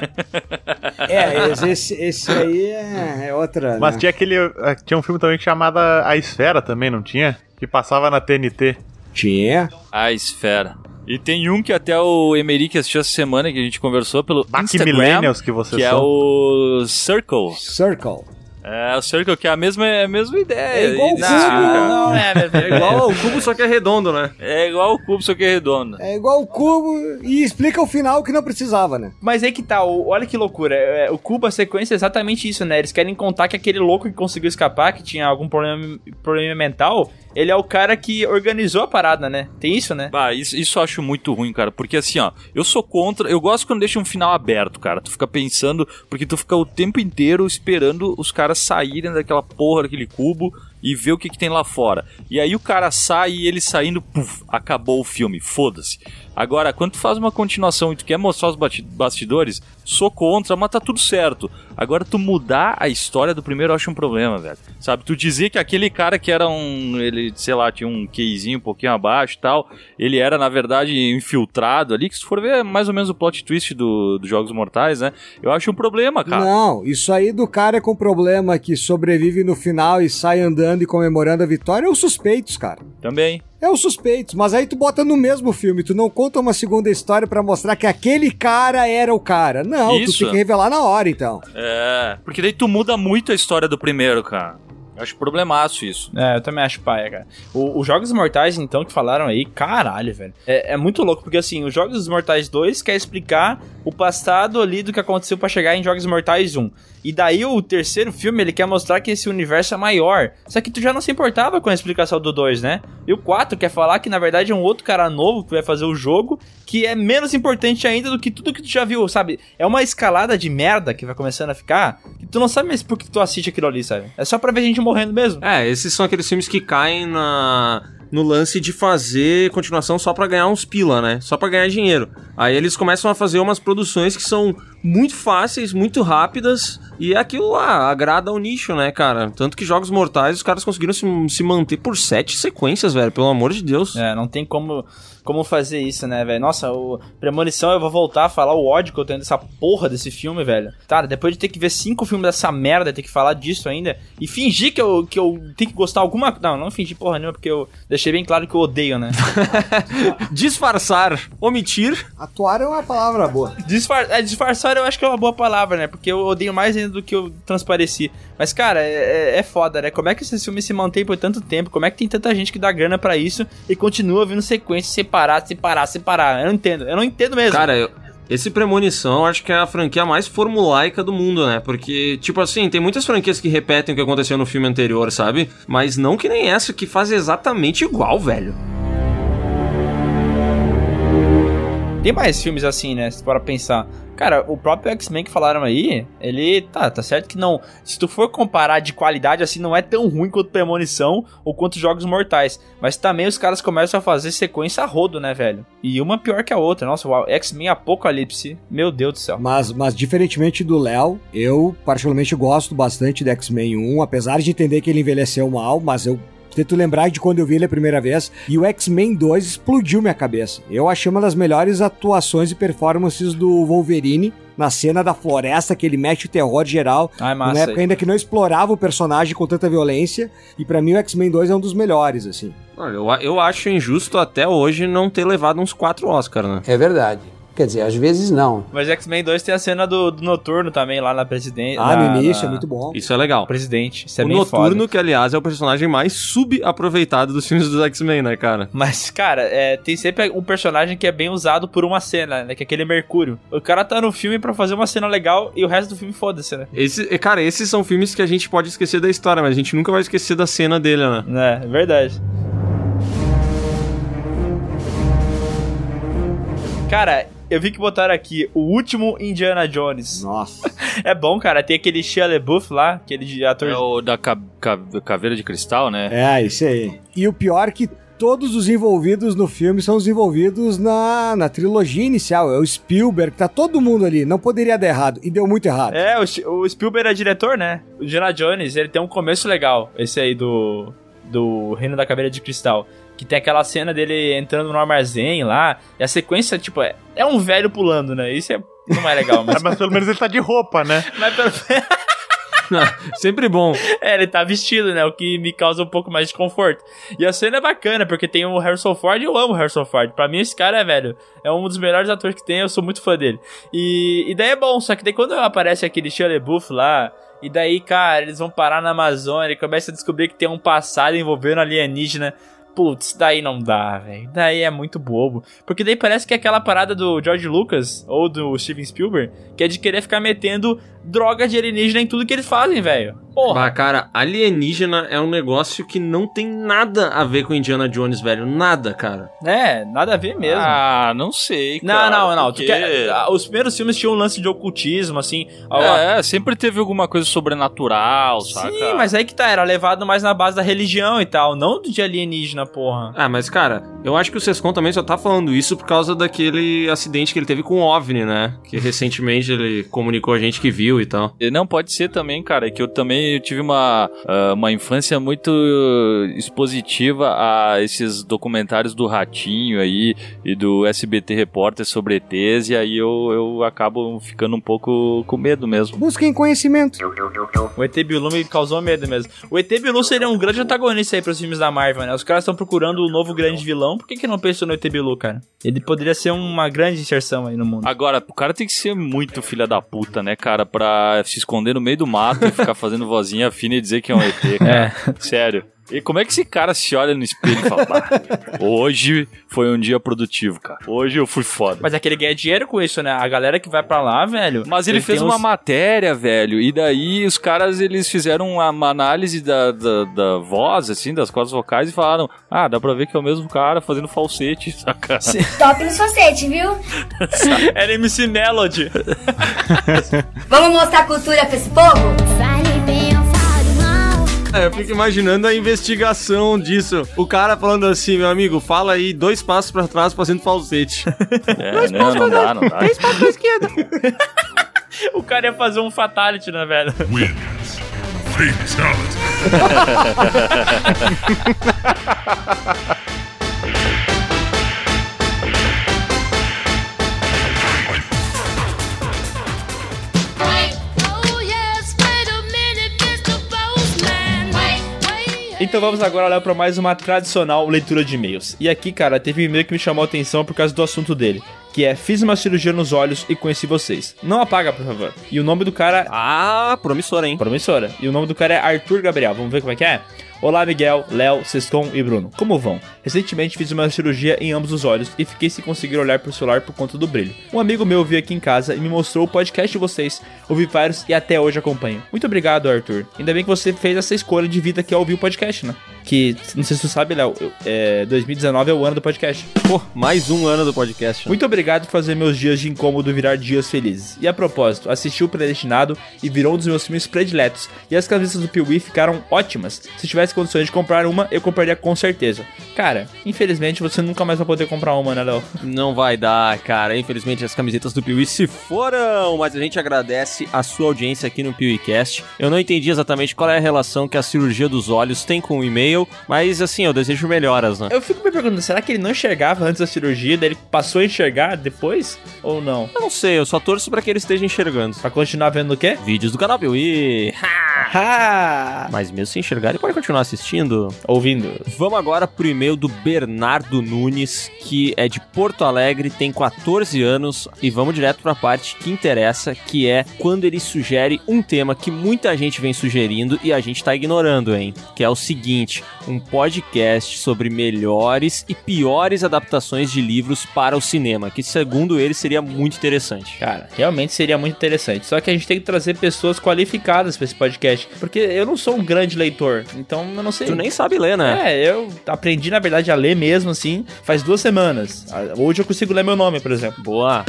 É, esse- esse, aí é, é outra. Mas né? tinha aquele. eh, Tinha um filme também chamado A Esfera também, não tinha? Que passava na TNT. Tinha. A esfera. E tem um que até o Emerick assistiu essa semana, que a gente conversou pelo que Instagram, millennials que vocês que é o Circle. Circle. É, o Circle, que é a mesma, é a mesma ideia. É igual o Cubo. filme, cara. Não, é. É igual ao cubo, só que é redondo, né? É igual o Cubo, só que é redondo. É igual o cubo e explica o final que não precisava, né? Mas aí que tá, o- olha que loucura. é, o Cubo, a sequência é exatamente isso, né? Eles querem contar que aquele louco que conseguiu escapar, que tinha algum problema, problema mental, ele é o cara que organizou a parada, né? Tem isso, né? Bah, isso, isso eu acho muito ruim, cara. Porque assim, ó, eu sou contra. Eu gosto quando deixa um final aberto, cara. Tu fica pensando, porque tu fica o tempo inteiro esperando os caras saírem daquela porra daquele cubo e ver o que, que tem lá fora. E aí o cara sai e ele saindo, puf, acabou o filme, foda-se. Agora, quando tu faz uma continuação e tu quer mostrar os bastidores, sou contra, mas tá tudo certo. Agora, tu mudar a história do primeiro eu acho um problema, velho. Sabe, tu dizer que aquele cara que era um. Ele, sei lá, tinha um queizinho um pouquinho abaixo e tal. Ele era, na verdade, infiltrado ali. Que se for ver, é mais ou menos o plot twist do- dos Jogos Mortais, né? Eu acho um problema, cara. Não, isso aí do cara com problema que sobrevive no final e sai andando e comemorando a vitória é os suspeitos, cara. Também. É os suspeitos, mas aí tu bota no mesmo filme, tu não conta uma segunda história pra mostrar que aquele cara era o cara. Não, Isso. tu tem que revelar na hora, então. É. Porque daí tu muda muito a história do primeiro, cara. Eu acho problemaço isso. É, eu também acho paia, cara. O- Os Jogos Mortais, então, que falaram aí, caralho, velho. É, é muito louco, porque assim, os Jogos Mortais 2 quer explicar o passado ali do que aconteceu pra chegar em Jogos Mortais 1. E daí o terceiro filme, ele quer mostrar que esse universo é maior. Só que tu já não se importava com a explicação do 2, né? E o 4 quer falar que, na verdade, é um outro cara novo que vai fazer o jogo, que é menos importante ainda do que tudo que tu já viu, sabe? É uma escalada de merda que vai começando a ficar, que tu não sabe mais por que tu assiste aquilo ali, sabe? É só pra ver gente morrendo mesmo. É, esses são aqueles filmes que caem na no lance de fazer continuação só pra ganhar uns pila, né? Só pra ganhar dinheiro. Aí eles começam a fazer umas produções que são muito fáceis, muito rápidas e aquilo lá agrada ao nicho, né, cara? Tanto que Jogos Mortais os caras conseguiram se, se manter por sete sequências, velho, pelo amor de Deus. É, não tem como, como fazer isso, né, velho? Nossa, o Premonição, eu vou voltar a falar o ódio que eu tenho dessa porra desse filme, velho. Cara, depois de ter que ver cinco filmes dessa merda, ter que falar disso ainda, e fingir que eu, que eu tenho que gostar alguma... Não, não fingir porra nenhuma, porque eu deixei bem claro que eu odeio, né? Disfarçar, omitir. Atuar é uma palavra boa. Disfar... é, disfarçar eu acho que é uma boa palavra, né? Porque eu odeio mais ainda do que eu transpareci. Mas, cara, é, é foda, né? Como é que esse filme se mantém por tanto tempo? Como é que tem tanta gente que dá grana pra isso e continua vindo sequência, separar, separar, separar? Eu não entendo. Eu não entendo mesmo. Cara, eu- esse Premonição acho que é a franquia mais formulaica do mundo, né? Porque, tipo assim, tem muitas franquias que repetem o que aconteceu no filme anterior, sabe? Mas não que nem essa, que faz exatamente igual, velho. Tem mais filmes assim, né? Se for pensar. Cara, o próprio X-Men que falaram aí, ele tá, tá certo que não. Se tu for comparar de qualidade assim, não é tão ruim quanto Premonição ou quanto Jogos Mortais. Mas também os caras começam a fazer sequência a rodo, né, velho? E uma pior que a outra. Nossa, o X-Men Apocalipse. Meu Deus do céu. Mas, mas diferentemente do Léo, eu particularmente gosto bastante do X-Men 1, apesar de entender que ele envelheceu mal, mas eu tento lembrar de quando eu vi ele a primeira vez, e o X-Men 2 explodiu minha cabeça. Eu achei uma das melhores atuações e performances do Wolverine na cena da floresta, que ele mete o terror geral, Ai, na massa. época ainda que não explorava o personagem com tanta violência, e pra mim o X-Men 2 é um dos melhores, assim. Olha, eu, eu acho injusto até hoje não ter levado uns quatro Oscars, né? É verdade. Quer dizer, às vezes não. Mas X-Men 2 tem a cena do, do Noturno também, lá na presidência. Ah, no início é muito bom. Isso é legal. Presidente. Isso é o bem Noturno, foda. que aliás é o personagem mais subaproveitado dos filmes dos X-Men, né, cara? Mas, cara, é, tem sempre um personagem que é bem usado por uma cena, né? Que é aquele Mercúrio. O cara tá no filme pra fazer uma cena legal e o resto do filme foda-se, né? Esse, cara, esses são filmes que a gente pode esquecer da história, mas a gente nunca vai esquecer da cena dele, né? É, é verdade. Cara, eu vi que botaram aqui o último Indiana Jones. Nossa. É bom, cara. Tem aquele Shia LaBeouf lá, aquele de ator. É o da ca- ca- caveira de cristal, né? É, isso aí. E o pior é que todos os envolvidos no filme são os envolvidos na, na trilogia inicial. É o Spielberg, tá todo mundo ali. Não poderia dar errado. E deu muito errado. É, o, o Spielberg é diretor, né? O Indiana Jones, ele tem um começo legal. Esse aí do. Do Reino da Caveira de Cristal. Que tem aquela cena dele entrando no armazém lá. E a sequência, tipo, é, é um velho pulando, né? Isso é, não é legal, mas. Ah, mas pelo menos ele tá de roupa, né? mas pelo... Sempre bom. É, ele tá vestido, né? O que me causa um pouco mais de conforto. E a cena é bacana, porque tem o Harrison Ford e eu amo o Harrison Ford. Pra mim, esse cara é, velho, é um dos melhores atores que tem, eu sou muito fã dele. E, e daí é bom, só que daí quando aparece aquele Shia LaBeouf lá, e daí, cara, eles vão parar na Amazônia e começa a descobrir que tem um passado envolvendo alienígena. Putz, daí não dá, velho. Daí é muito bobo. Porque daí parece que é aquela parada do George Lucas ou do Steven Spielberg, que é de querer ficar metendo droga de alienígena em tudo que eles fazem, velho. Porra. Bah, cara, alienígena é um negócio que não tem nada a ver com Indiana Jones, velho. Nada, cara. É, nada a ver mesmo. Ah, não sei, não, cara. não, não. Tu porque- quer- ah, os primeiros filmes tinham um lance de ocultismo, assim. É, sempre teve alguma coisa sobrenatural, saca? Sim, mas aí que tá, era levado mais na base da religião e tal, não de alienígena, porra. Ah, mas cara, eu acho que o Sescon também só tá falando isso por causa daquele acidente que ele teve com o OVNI, né? Que recentemente ele comunicou a gente que viu e tal. E Não, pode ser também, cara, que eu também tive uma, ah, uma infância muito expositiva a esses documentários do Ratinho aí e do SBT Repórter sobre ETs, e aí eu, eu acabo ficando um pouco com medo mesmo. Busquem conhecimento. O ET Bilu me causou medo mesmo. O ET Bilu seria um grande antagonista aí pros filmes da Marvel, né? Os caras estão procurando o novo grande vilão, por que que não pensou no ET Bilu, cara? Ele poderia ser uma grande inserção aí no mundo. Agora, o cara tem que ser muito filha da puta, né, cara, pra se esconder no meio do mato e ficar fazendo vozinha fina e dizer que é um ET, cara. Sério. E como é que esse cara se olha no espelho e fala, "Bah, hoje foi um dia produtivo, cara. Hoje eu fui foda. Mas é que ele ganha dinheiro com isso, né? A galera que vai pra lá, velho. Mas ele, fez uma uns- matéria, velho, e daí os caras, eles fizeram uma, análise da, da, da voz, assim, das cordas vocais e falaram, ah, dá pra ver que é o mesmo cara fazendo falsete, saca? Top nos falsete, viu? Era MC Melody. Vamos mostrar cultura pra esse povo? É, eu fico imaginando a investigação disso. O cara falando assim, meu amigo, fala aí dois passos pra trás fazendo falsete. É, não, não dá, não dá. passos pra esquerda. o cara ia fazer um fatality, né, velho? Então vamos agora olhar para mais uma tradicional leitura de e-mails. E aqui, cara, teve um e-mail que me chamou a atenção por causa do assunto dele. Que é, fiz uma cirurgia nos olhos e conheci vocês. Não apaga, por favor. E o nome do cara... Ah, promissora, hein? Promissora. E o nome do cara é Arthur Gabriel. Vamos ver como é que é? Olá, Miguel, Léo, Seston e Bruno. Como vão? Recentemente fiz uma cirurgia em ambos os olhos e fiquei sem conseguir olhar pro celular por conta do brilho. Um amigo meu veio aqui em casa e me mostrou o podcast de vocês. Ouvi vários e até hoje acompanho. Muito obrigado, Arthur. Ainda bem que você fez essa escolha de vida que é ouvir o podcast, né? Que, não sei se tu sabe, Léo, é, 2019 é o ano do podcast. Pô, mais um ano do podcast. né? Muito obrigado por fazer meus dias de incômodo virar dias felizes. E a propósito, assisti o Predestinado e virou um dos meus filmes prediletos. E as camisetas do Piuí ficaram ótimas. Se tivesse condições de comprar uma, eu compraria com certeza. Cara, infelizmente você nunca mais vai poder comprar uma, né, Léo? Não vai dar, cara. Infelizmente as camisetas do Piuí se foram, mas a gente agradece a sua audiência aqui no PeeWeeCast. Eu não entendi exatamente qual é a relação que a cirurgia dos olhos tem com o e-mail, mas assim, eu desejo melhoras, né? Eu fico me perguntando, será que ele não enxergava antes da cirurgia, daí ele passou a enxergar depois? Ou não? Eu não sei, eu só torço pra que ele esteja enxergando. Pra continuar vendo o quê? Vídeos do canal Piuí. Ha! Mas mesmo sem enxergar, ele pode continuar assistindo. Ouvindo. Vamos agora pro e-mail do Bernardo Nunes, que é de Porto Alegre, tem 14 anos, e vamos direto pra parte que interessa, que é quando ele sugere um tema que muita gente vem sugerindo e a gente tá ignorando, hein? Que é o seguinte: um podcast sobre melhores e piores adaptações de livros para o cinema, que segundo ele seria muito interessante. Cara, realmente seria muito interessante. Só que a gente tem que trazer pessoas qualificadas pra esse podcast. Porque eu não sou um grande leitor. Então eu não sei. Tu nem sabe ler, né? É, eu aprendi, na verdade, a ler mesmo, assim, faz duas semanas. Ah, Hoje eu consigo ler meu nome, por exemplo. Boa.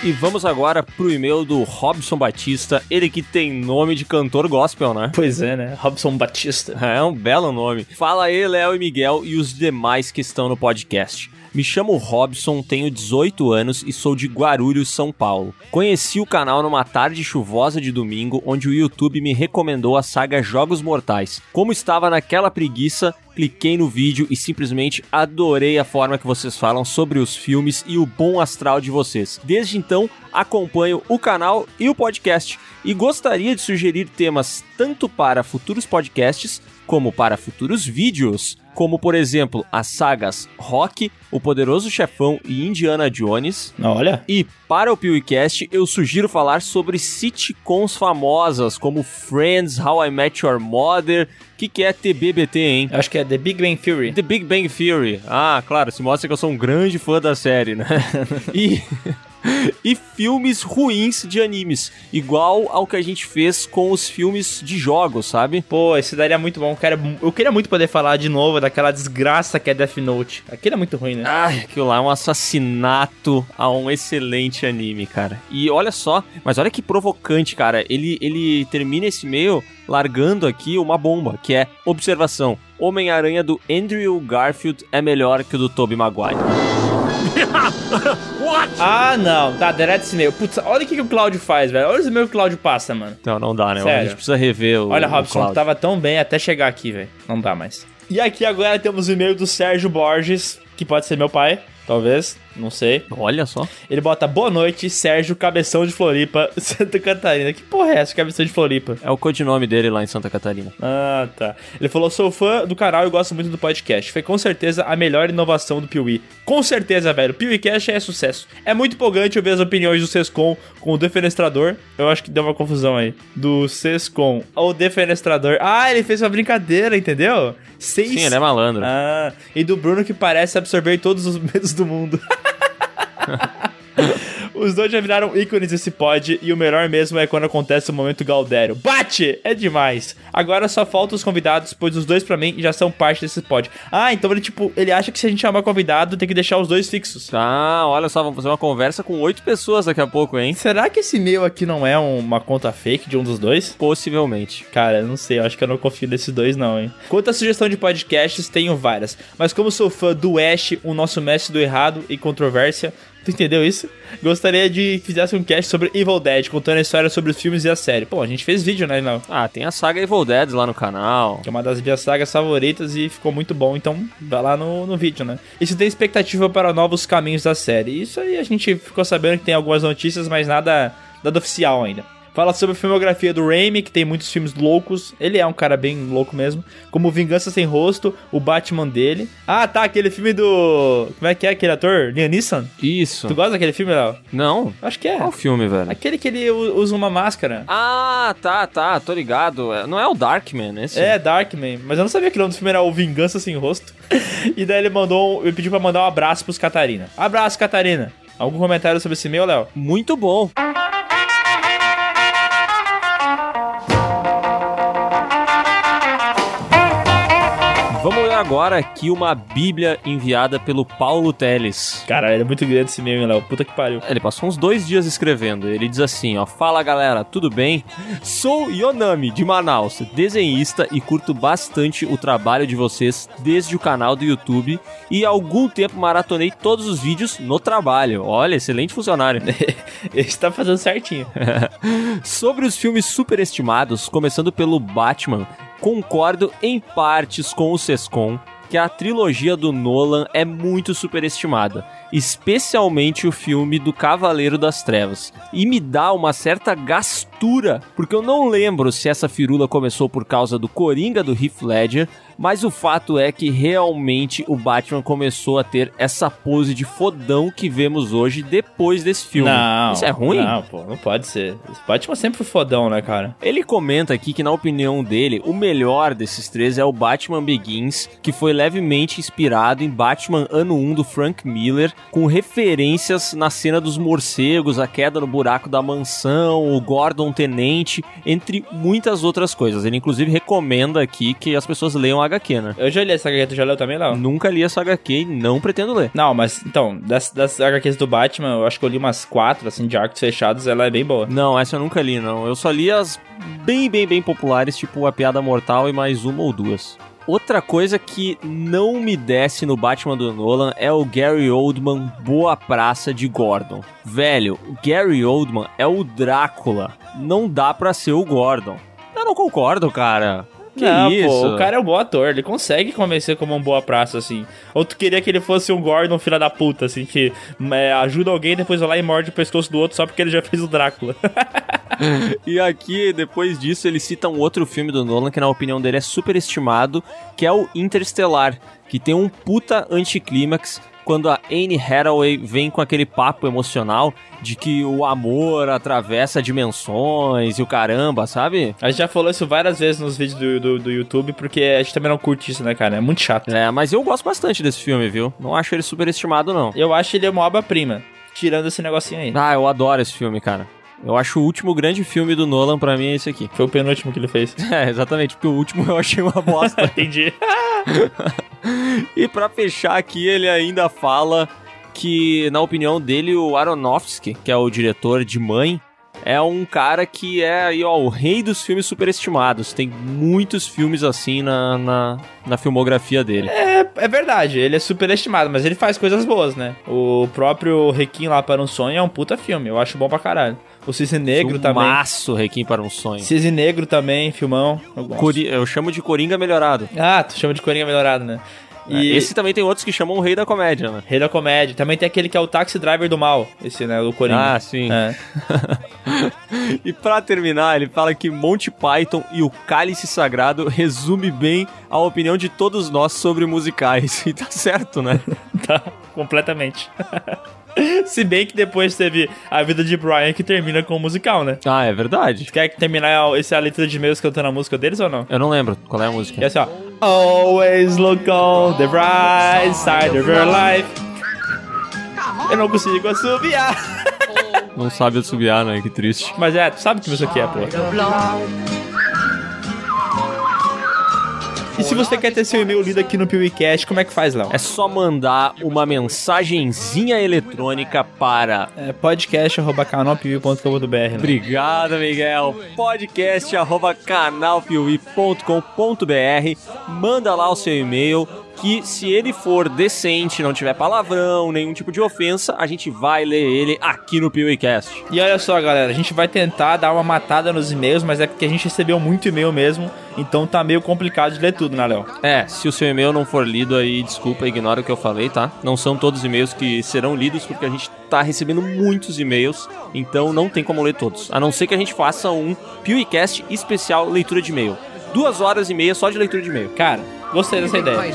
E vamos agora pro e-mail do Robson Batista, ele que tem nome de cantor gospel, né? Pois é, né? Robson Batista. É um belo nome. Fala aí, Léo e Miguel e os demais que estão no podcast. Me chamo Robson, tenho 18 anos e sou de Guarulhos, São Paulo. Conheci o canal numa tarde chuvosa de domingo, onde o YouTube me recomendou a saga Jogos Mortais. Como estava naquela preguiça, cliquei no vídeo e simplesmente adorei a forma que vocês falam sobre os filmes e o bom astral de vocês. Desde então, acompanho o canal e o podcast e gostaria de sugerir temas tanto para futuros podcasts como para futuros vídeos, como por exemplo as sagas Rock, O Poderoso Chefão e Indiana Jones. Olha. E para o PewCast eu sugiro falar sobre sitcoms famosas como Friends, How I Met Your Mother. O que, que é TBBT, hein? Acho que é The Big Bang Theory. The Big Bang Theory. Ah, claro, se mostra que eu sou um grande fã da série, né? e e filmes ruins de animes, igual ao que a gente fez com os filmes de jogos, sabe? Pô, esse daria muito bom. Eu, quero, eu queria muito poder falar de novo daquela desgraça que é Death Note. Aquilo é muito ruim, né? Ai, aquilo lá é um assassinato a um excelente anime, cara. E olha só, mas olha que provocante, cara. Ele, ele termina esse meio largando aqui uma bomba, que é observação. Homem-Aranha do Andrew Garfield é melhor que o do Tobey Maguire. What? Ah, não. Tá, deleta esse e-mail. Putz, olha o que, que o Cláudio faz, velho. Olha os e-mails que o Cláudio passa, mano. Então, não dá, né? Sério. A gente precisa rever o. Olha, o Robson, Cláudio. tava tão bem até chegar aqui, velho. Não dá mais. E aqui agora temos o e-mail do Sérgio Borges, que pode ser meu pai, talvez, não sei. Olha só. Ele bota boa noite, Sérgio Cabeção de Floripa, Santa Catarina. Que porra é essa, Cabeção de Floripa? É o codinome dele lá em Santa Catarina. Ah, tá. Ele falou: sou fã do canal e gosto muito do podcast. Foi com certeza a melhor inovação do Piuí. Com certeza, velho. Piuí Cash é sucesso. É muito empolgante ouvir as opiniões do Sescom com o Defenestrador. Eu acho que deu uma confusão aí. Do Sescom ao Defenestrador. Ah, ele fez uma brincadeira, entendeu? Seis. Sim, ele é malandro. Ah, e do Bruno que parece absorver todos os medos do mundo. Os dois já viraram ícones desse pod e o melhor mesmo é quando acontece o momento Galdério. Bate! É demais! Agora só faltam os convidados, pois os dois pra mim já são parte desse pod. Ah, então ele tipo, ele acha que se a gente chamar convidado tem que deixar os dois fixos. Ah, olha só, vamos fazer uma conversa com oito pessoas daqui a pouco, hein? Será que esse e-mail aqui não é uma conta fake de um dos dois? Possivelmente. Cara, não sei, eu acho que eu não confio nesses dois não, hein. Quanto à sugestão de podcasts, tenho várias, mas como sou fã do Ash, o nosso mestre do errado e controvérsia, Tu entendeu isso? Gostaria de que fizesse um cast sobre Evil Dead, contando a história sobre os filmes e a série. Pô, a gente fez vídeo, né, não? Ah, tem a saga Evil Dead lá no canal. Que é uma das minhas sagas favoritas e ficou muito bom, então vai lá no, no vídeo, né? E se tem expectativa para novos caminhos da série. Isso aí a gente ficou sabendo que tem algumas notícias, mas nada, nada oficial ainda. Fala sobre a filmografia do Raimi, que tem muitos filmes loucos. Ele é um cara bem louco mesmo. Como Vingança Sem Rosto, o Batman dele. Ah, tá, aquele filme do. Como é que é aquele ator? Liam Neeson? Isso. Tu gosta daquele filme, Léo? Não. Acho que é. Qual filme, velho? Aquele que ele usa uma máscara. Ah, tá, tá, tô ligado. É- Não é o Darkman, esse? É, Darkman. Mas eu não sabia que o nome do filme era o Vingança Sem Rosto. e daí ele mandou. Ele pediu pra mandar um abraço pros Catarina. Abraço, Catarina. Algum comentário sobre esse e-mail, Léo? Muito bom. Vamos agora aqui uma bíblia enviada pelo Paulo Teles. Cara, ele é muito grande esse hein, Léo. Puta que pariu. Ele passou uns dois dias escrevendo. Ele diz assim, ó. Fala, galera, tudo bem? Sou Yonami, de Manaus, desenhista e curto bastante o trabalho de vocês desde o canal do YouTube e há algum tempo maratonei todos os vídeos no trabalho. Olha, excelente funcionário. ele está fazendo certinho. Sobre os filmes superestimados, começando pelo Batman, concordo em partes com o Sescom que a trilogia do Nolan é muito superestimada, especialmente o filme do Cavaleiro das Trevas. E me dá uma certa gastura, porque eu não lembro se essa firula começou por causa do Coringa do Heath Ledger, mas o fato é que realmente o Batman começou a ter essa pose de fodão que vemos hoje depois desse filme. Não. Isso é ruim? Não, pô, não pode ser. Esse Batman sempre foi fodão, né, cara? Ele comenta aqui que, na opinião dele, o melhor desses três é o Batman Begins, que foi levemente inspirado em Batman Ano 1 do Frank Miller, com referências na cena dos morcegos, a queda no buraco da mansão, o Gordon Tenente, entre muitas outras coisas. Ele, inclusive, recomenda aqui que as pessoas leiam a HQ, né? Eu já li essa HQ, tu já leu também, Léo? Nunca li essa HQ e não pretendo ler. Não, mas então, das, das HQs do Batman, eu acho que eu li umas quatro, assim, de arcos fechados, ela é bem boa. Não, essa eu nunca li, não. Eu só li as bem, bem, bem populares, tipo A Piada Mortal e mais uma ou duas. Outra coisa que não me desce no Batman do Nolan é o Gary Oldman Boa Praça de Gordon. Velho, o Gary Oldman é o Drácula. Não dá pra ser o Gordon. Eu não concordo, cara. Que não, isso? pô, o cara é um bom ator, ele consegue convencer como um boa praça, assim. Ou tu queria que ele fosse um Gordon filha da puta, assim, que é, ajuda alguém, depois vai lá e morde o pescoço do outro só porque ele já fez o Drácula. E aqui, depois disso, ele cita um outro filme do Nolan que, na opinião dele, é super estimado, que é o Interstellar, que tem um puta anticlímax quando a Anne Hathaway vem com aquele papo emocional de que o amor atravessa dimensões e o caramba, sabe? A gente já falou isso várias vezes nos vídeos do, do, do YouTube, porque a gente também não curte isso, né, cara? É muito chato. É, mas eu gosto bastante desse filme, viu? Não acho ele super estimado, não. Eu acho ele uma obra-prima. tirando esse negocinho aí. Ah, eu adoro esse filme, cara. Eu acho o último grande filme do Nolan pra mim é esse aqui. Foi o penúltimo que ele fez. É, exatamente, porque o último eu achei uma bosta. Entendi. e pra fechar aqui, ele ainda fala que, na opinião dele, o Aronofsky, que é o diretor de Mãe, é um cara que é aí, ó, o rei dos filmes superestimados. Tem muitos filmes assim na, na, na filmografia dele. É, é verdade, ele é superestimado, mas ele faz coisas boas, né? O próprio Requiem lá para um sonho é um puta filme, eu acho bom pra caralho. O Cisne Negro também. Maço, Requiem para um sonho. Cisne Negro também, filmão. Eu. Cori- eu chamo de Coringa melhorado. Ah, tu chama de Coringa melhorado, né? E... Esse também tem outros que chamam o rei da comédia, né? Rei da Comédia. Também tem aquele que é o Taxi Driver do Mal. Esse, né? O Coringa. Ah, sim. É. e pra terminar, ele fala que Monty Python e o Cálice Sagrado resume bem a opinião de todos nós sobre musicais. E tá certo, né? tá, completamente. Se bem que depois teve a vida de Brian que termina com o musical, né? Ah, é verdade. Tu quer terminar esse a letra de e-mails cantando a música deles ou não? Eu não lembro qual é a música. E assim, ó. Always look on the bright side of your life. Eu não consigo assobiar. Não sabe assobiar, né? Que triste. Mas é, tu sabe que isso aqui é, pô. E se você quer ter seu e-mail lido aqui no PeeWeeCast, como é que faz, Léo? É só mandar uma mensagenzinha eletrônica para É podcast.canalpiuí.com.br né? Obrigado, Miguel. Podcast arroba canalpiuí.com.br. Manda lá o seu e-mail. Que se ele for decente, não tiver palavrão, nenhum tipo de ofensa, a gente vai ler ele aqui no PeeWeeCast. E olha só, galera, a gente vai tentar dar uma matada nos e-mails, mas é porque a gente recebeu muito e-mail mesmo, então tá meio complicado de ler tudo, né, Léo? É, se o seu e-mail não for lido aí, desculpa, ignora o que eu falei, tá? Não são todos os e-mails que serão lidos, porque a gente tá recebendo muitos e-mails, então não tem como ler todos. A não ser que a gente faça um PeeWeeCast especial leitura de e-mail. Duas horas e meia só de leitura de e-mail. Cara, gostei dessa ideia. I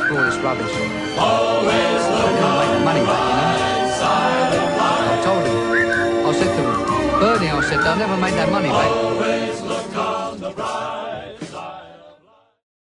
told him. Bernie, I said, they'll never make that money back.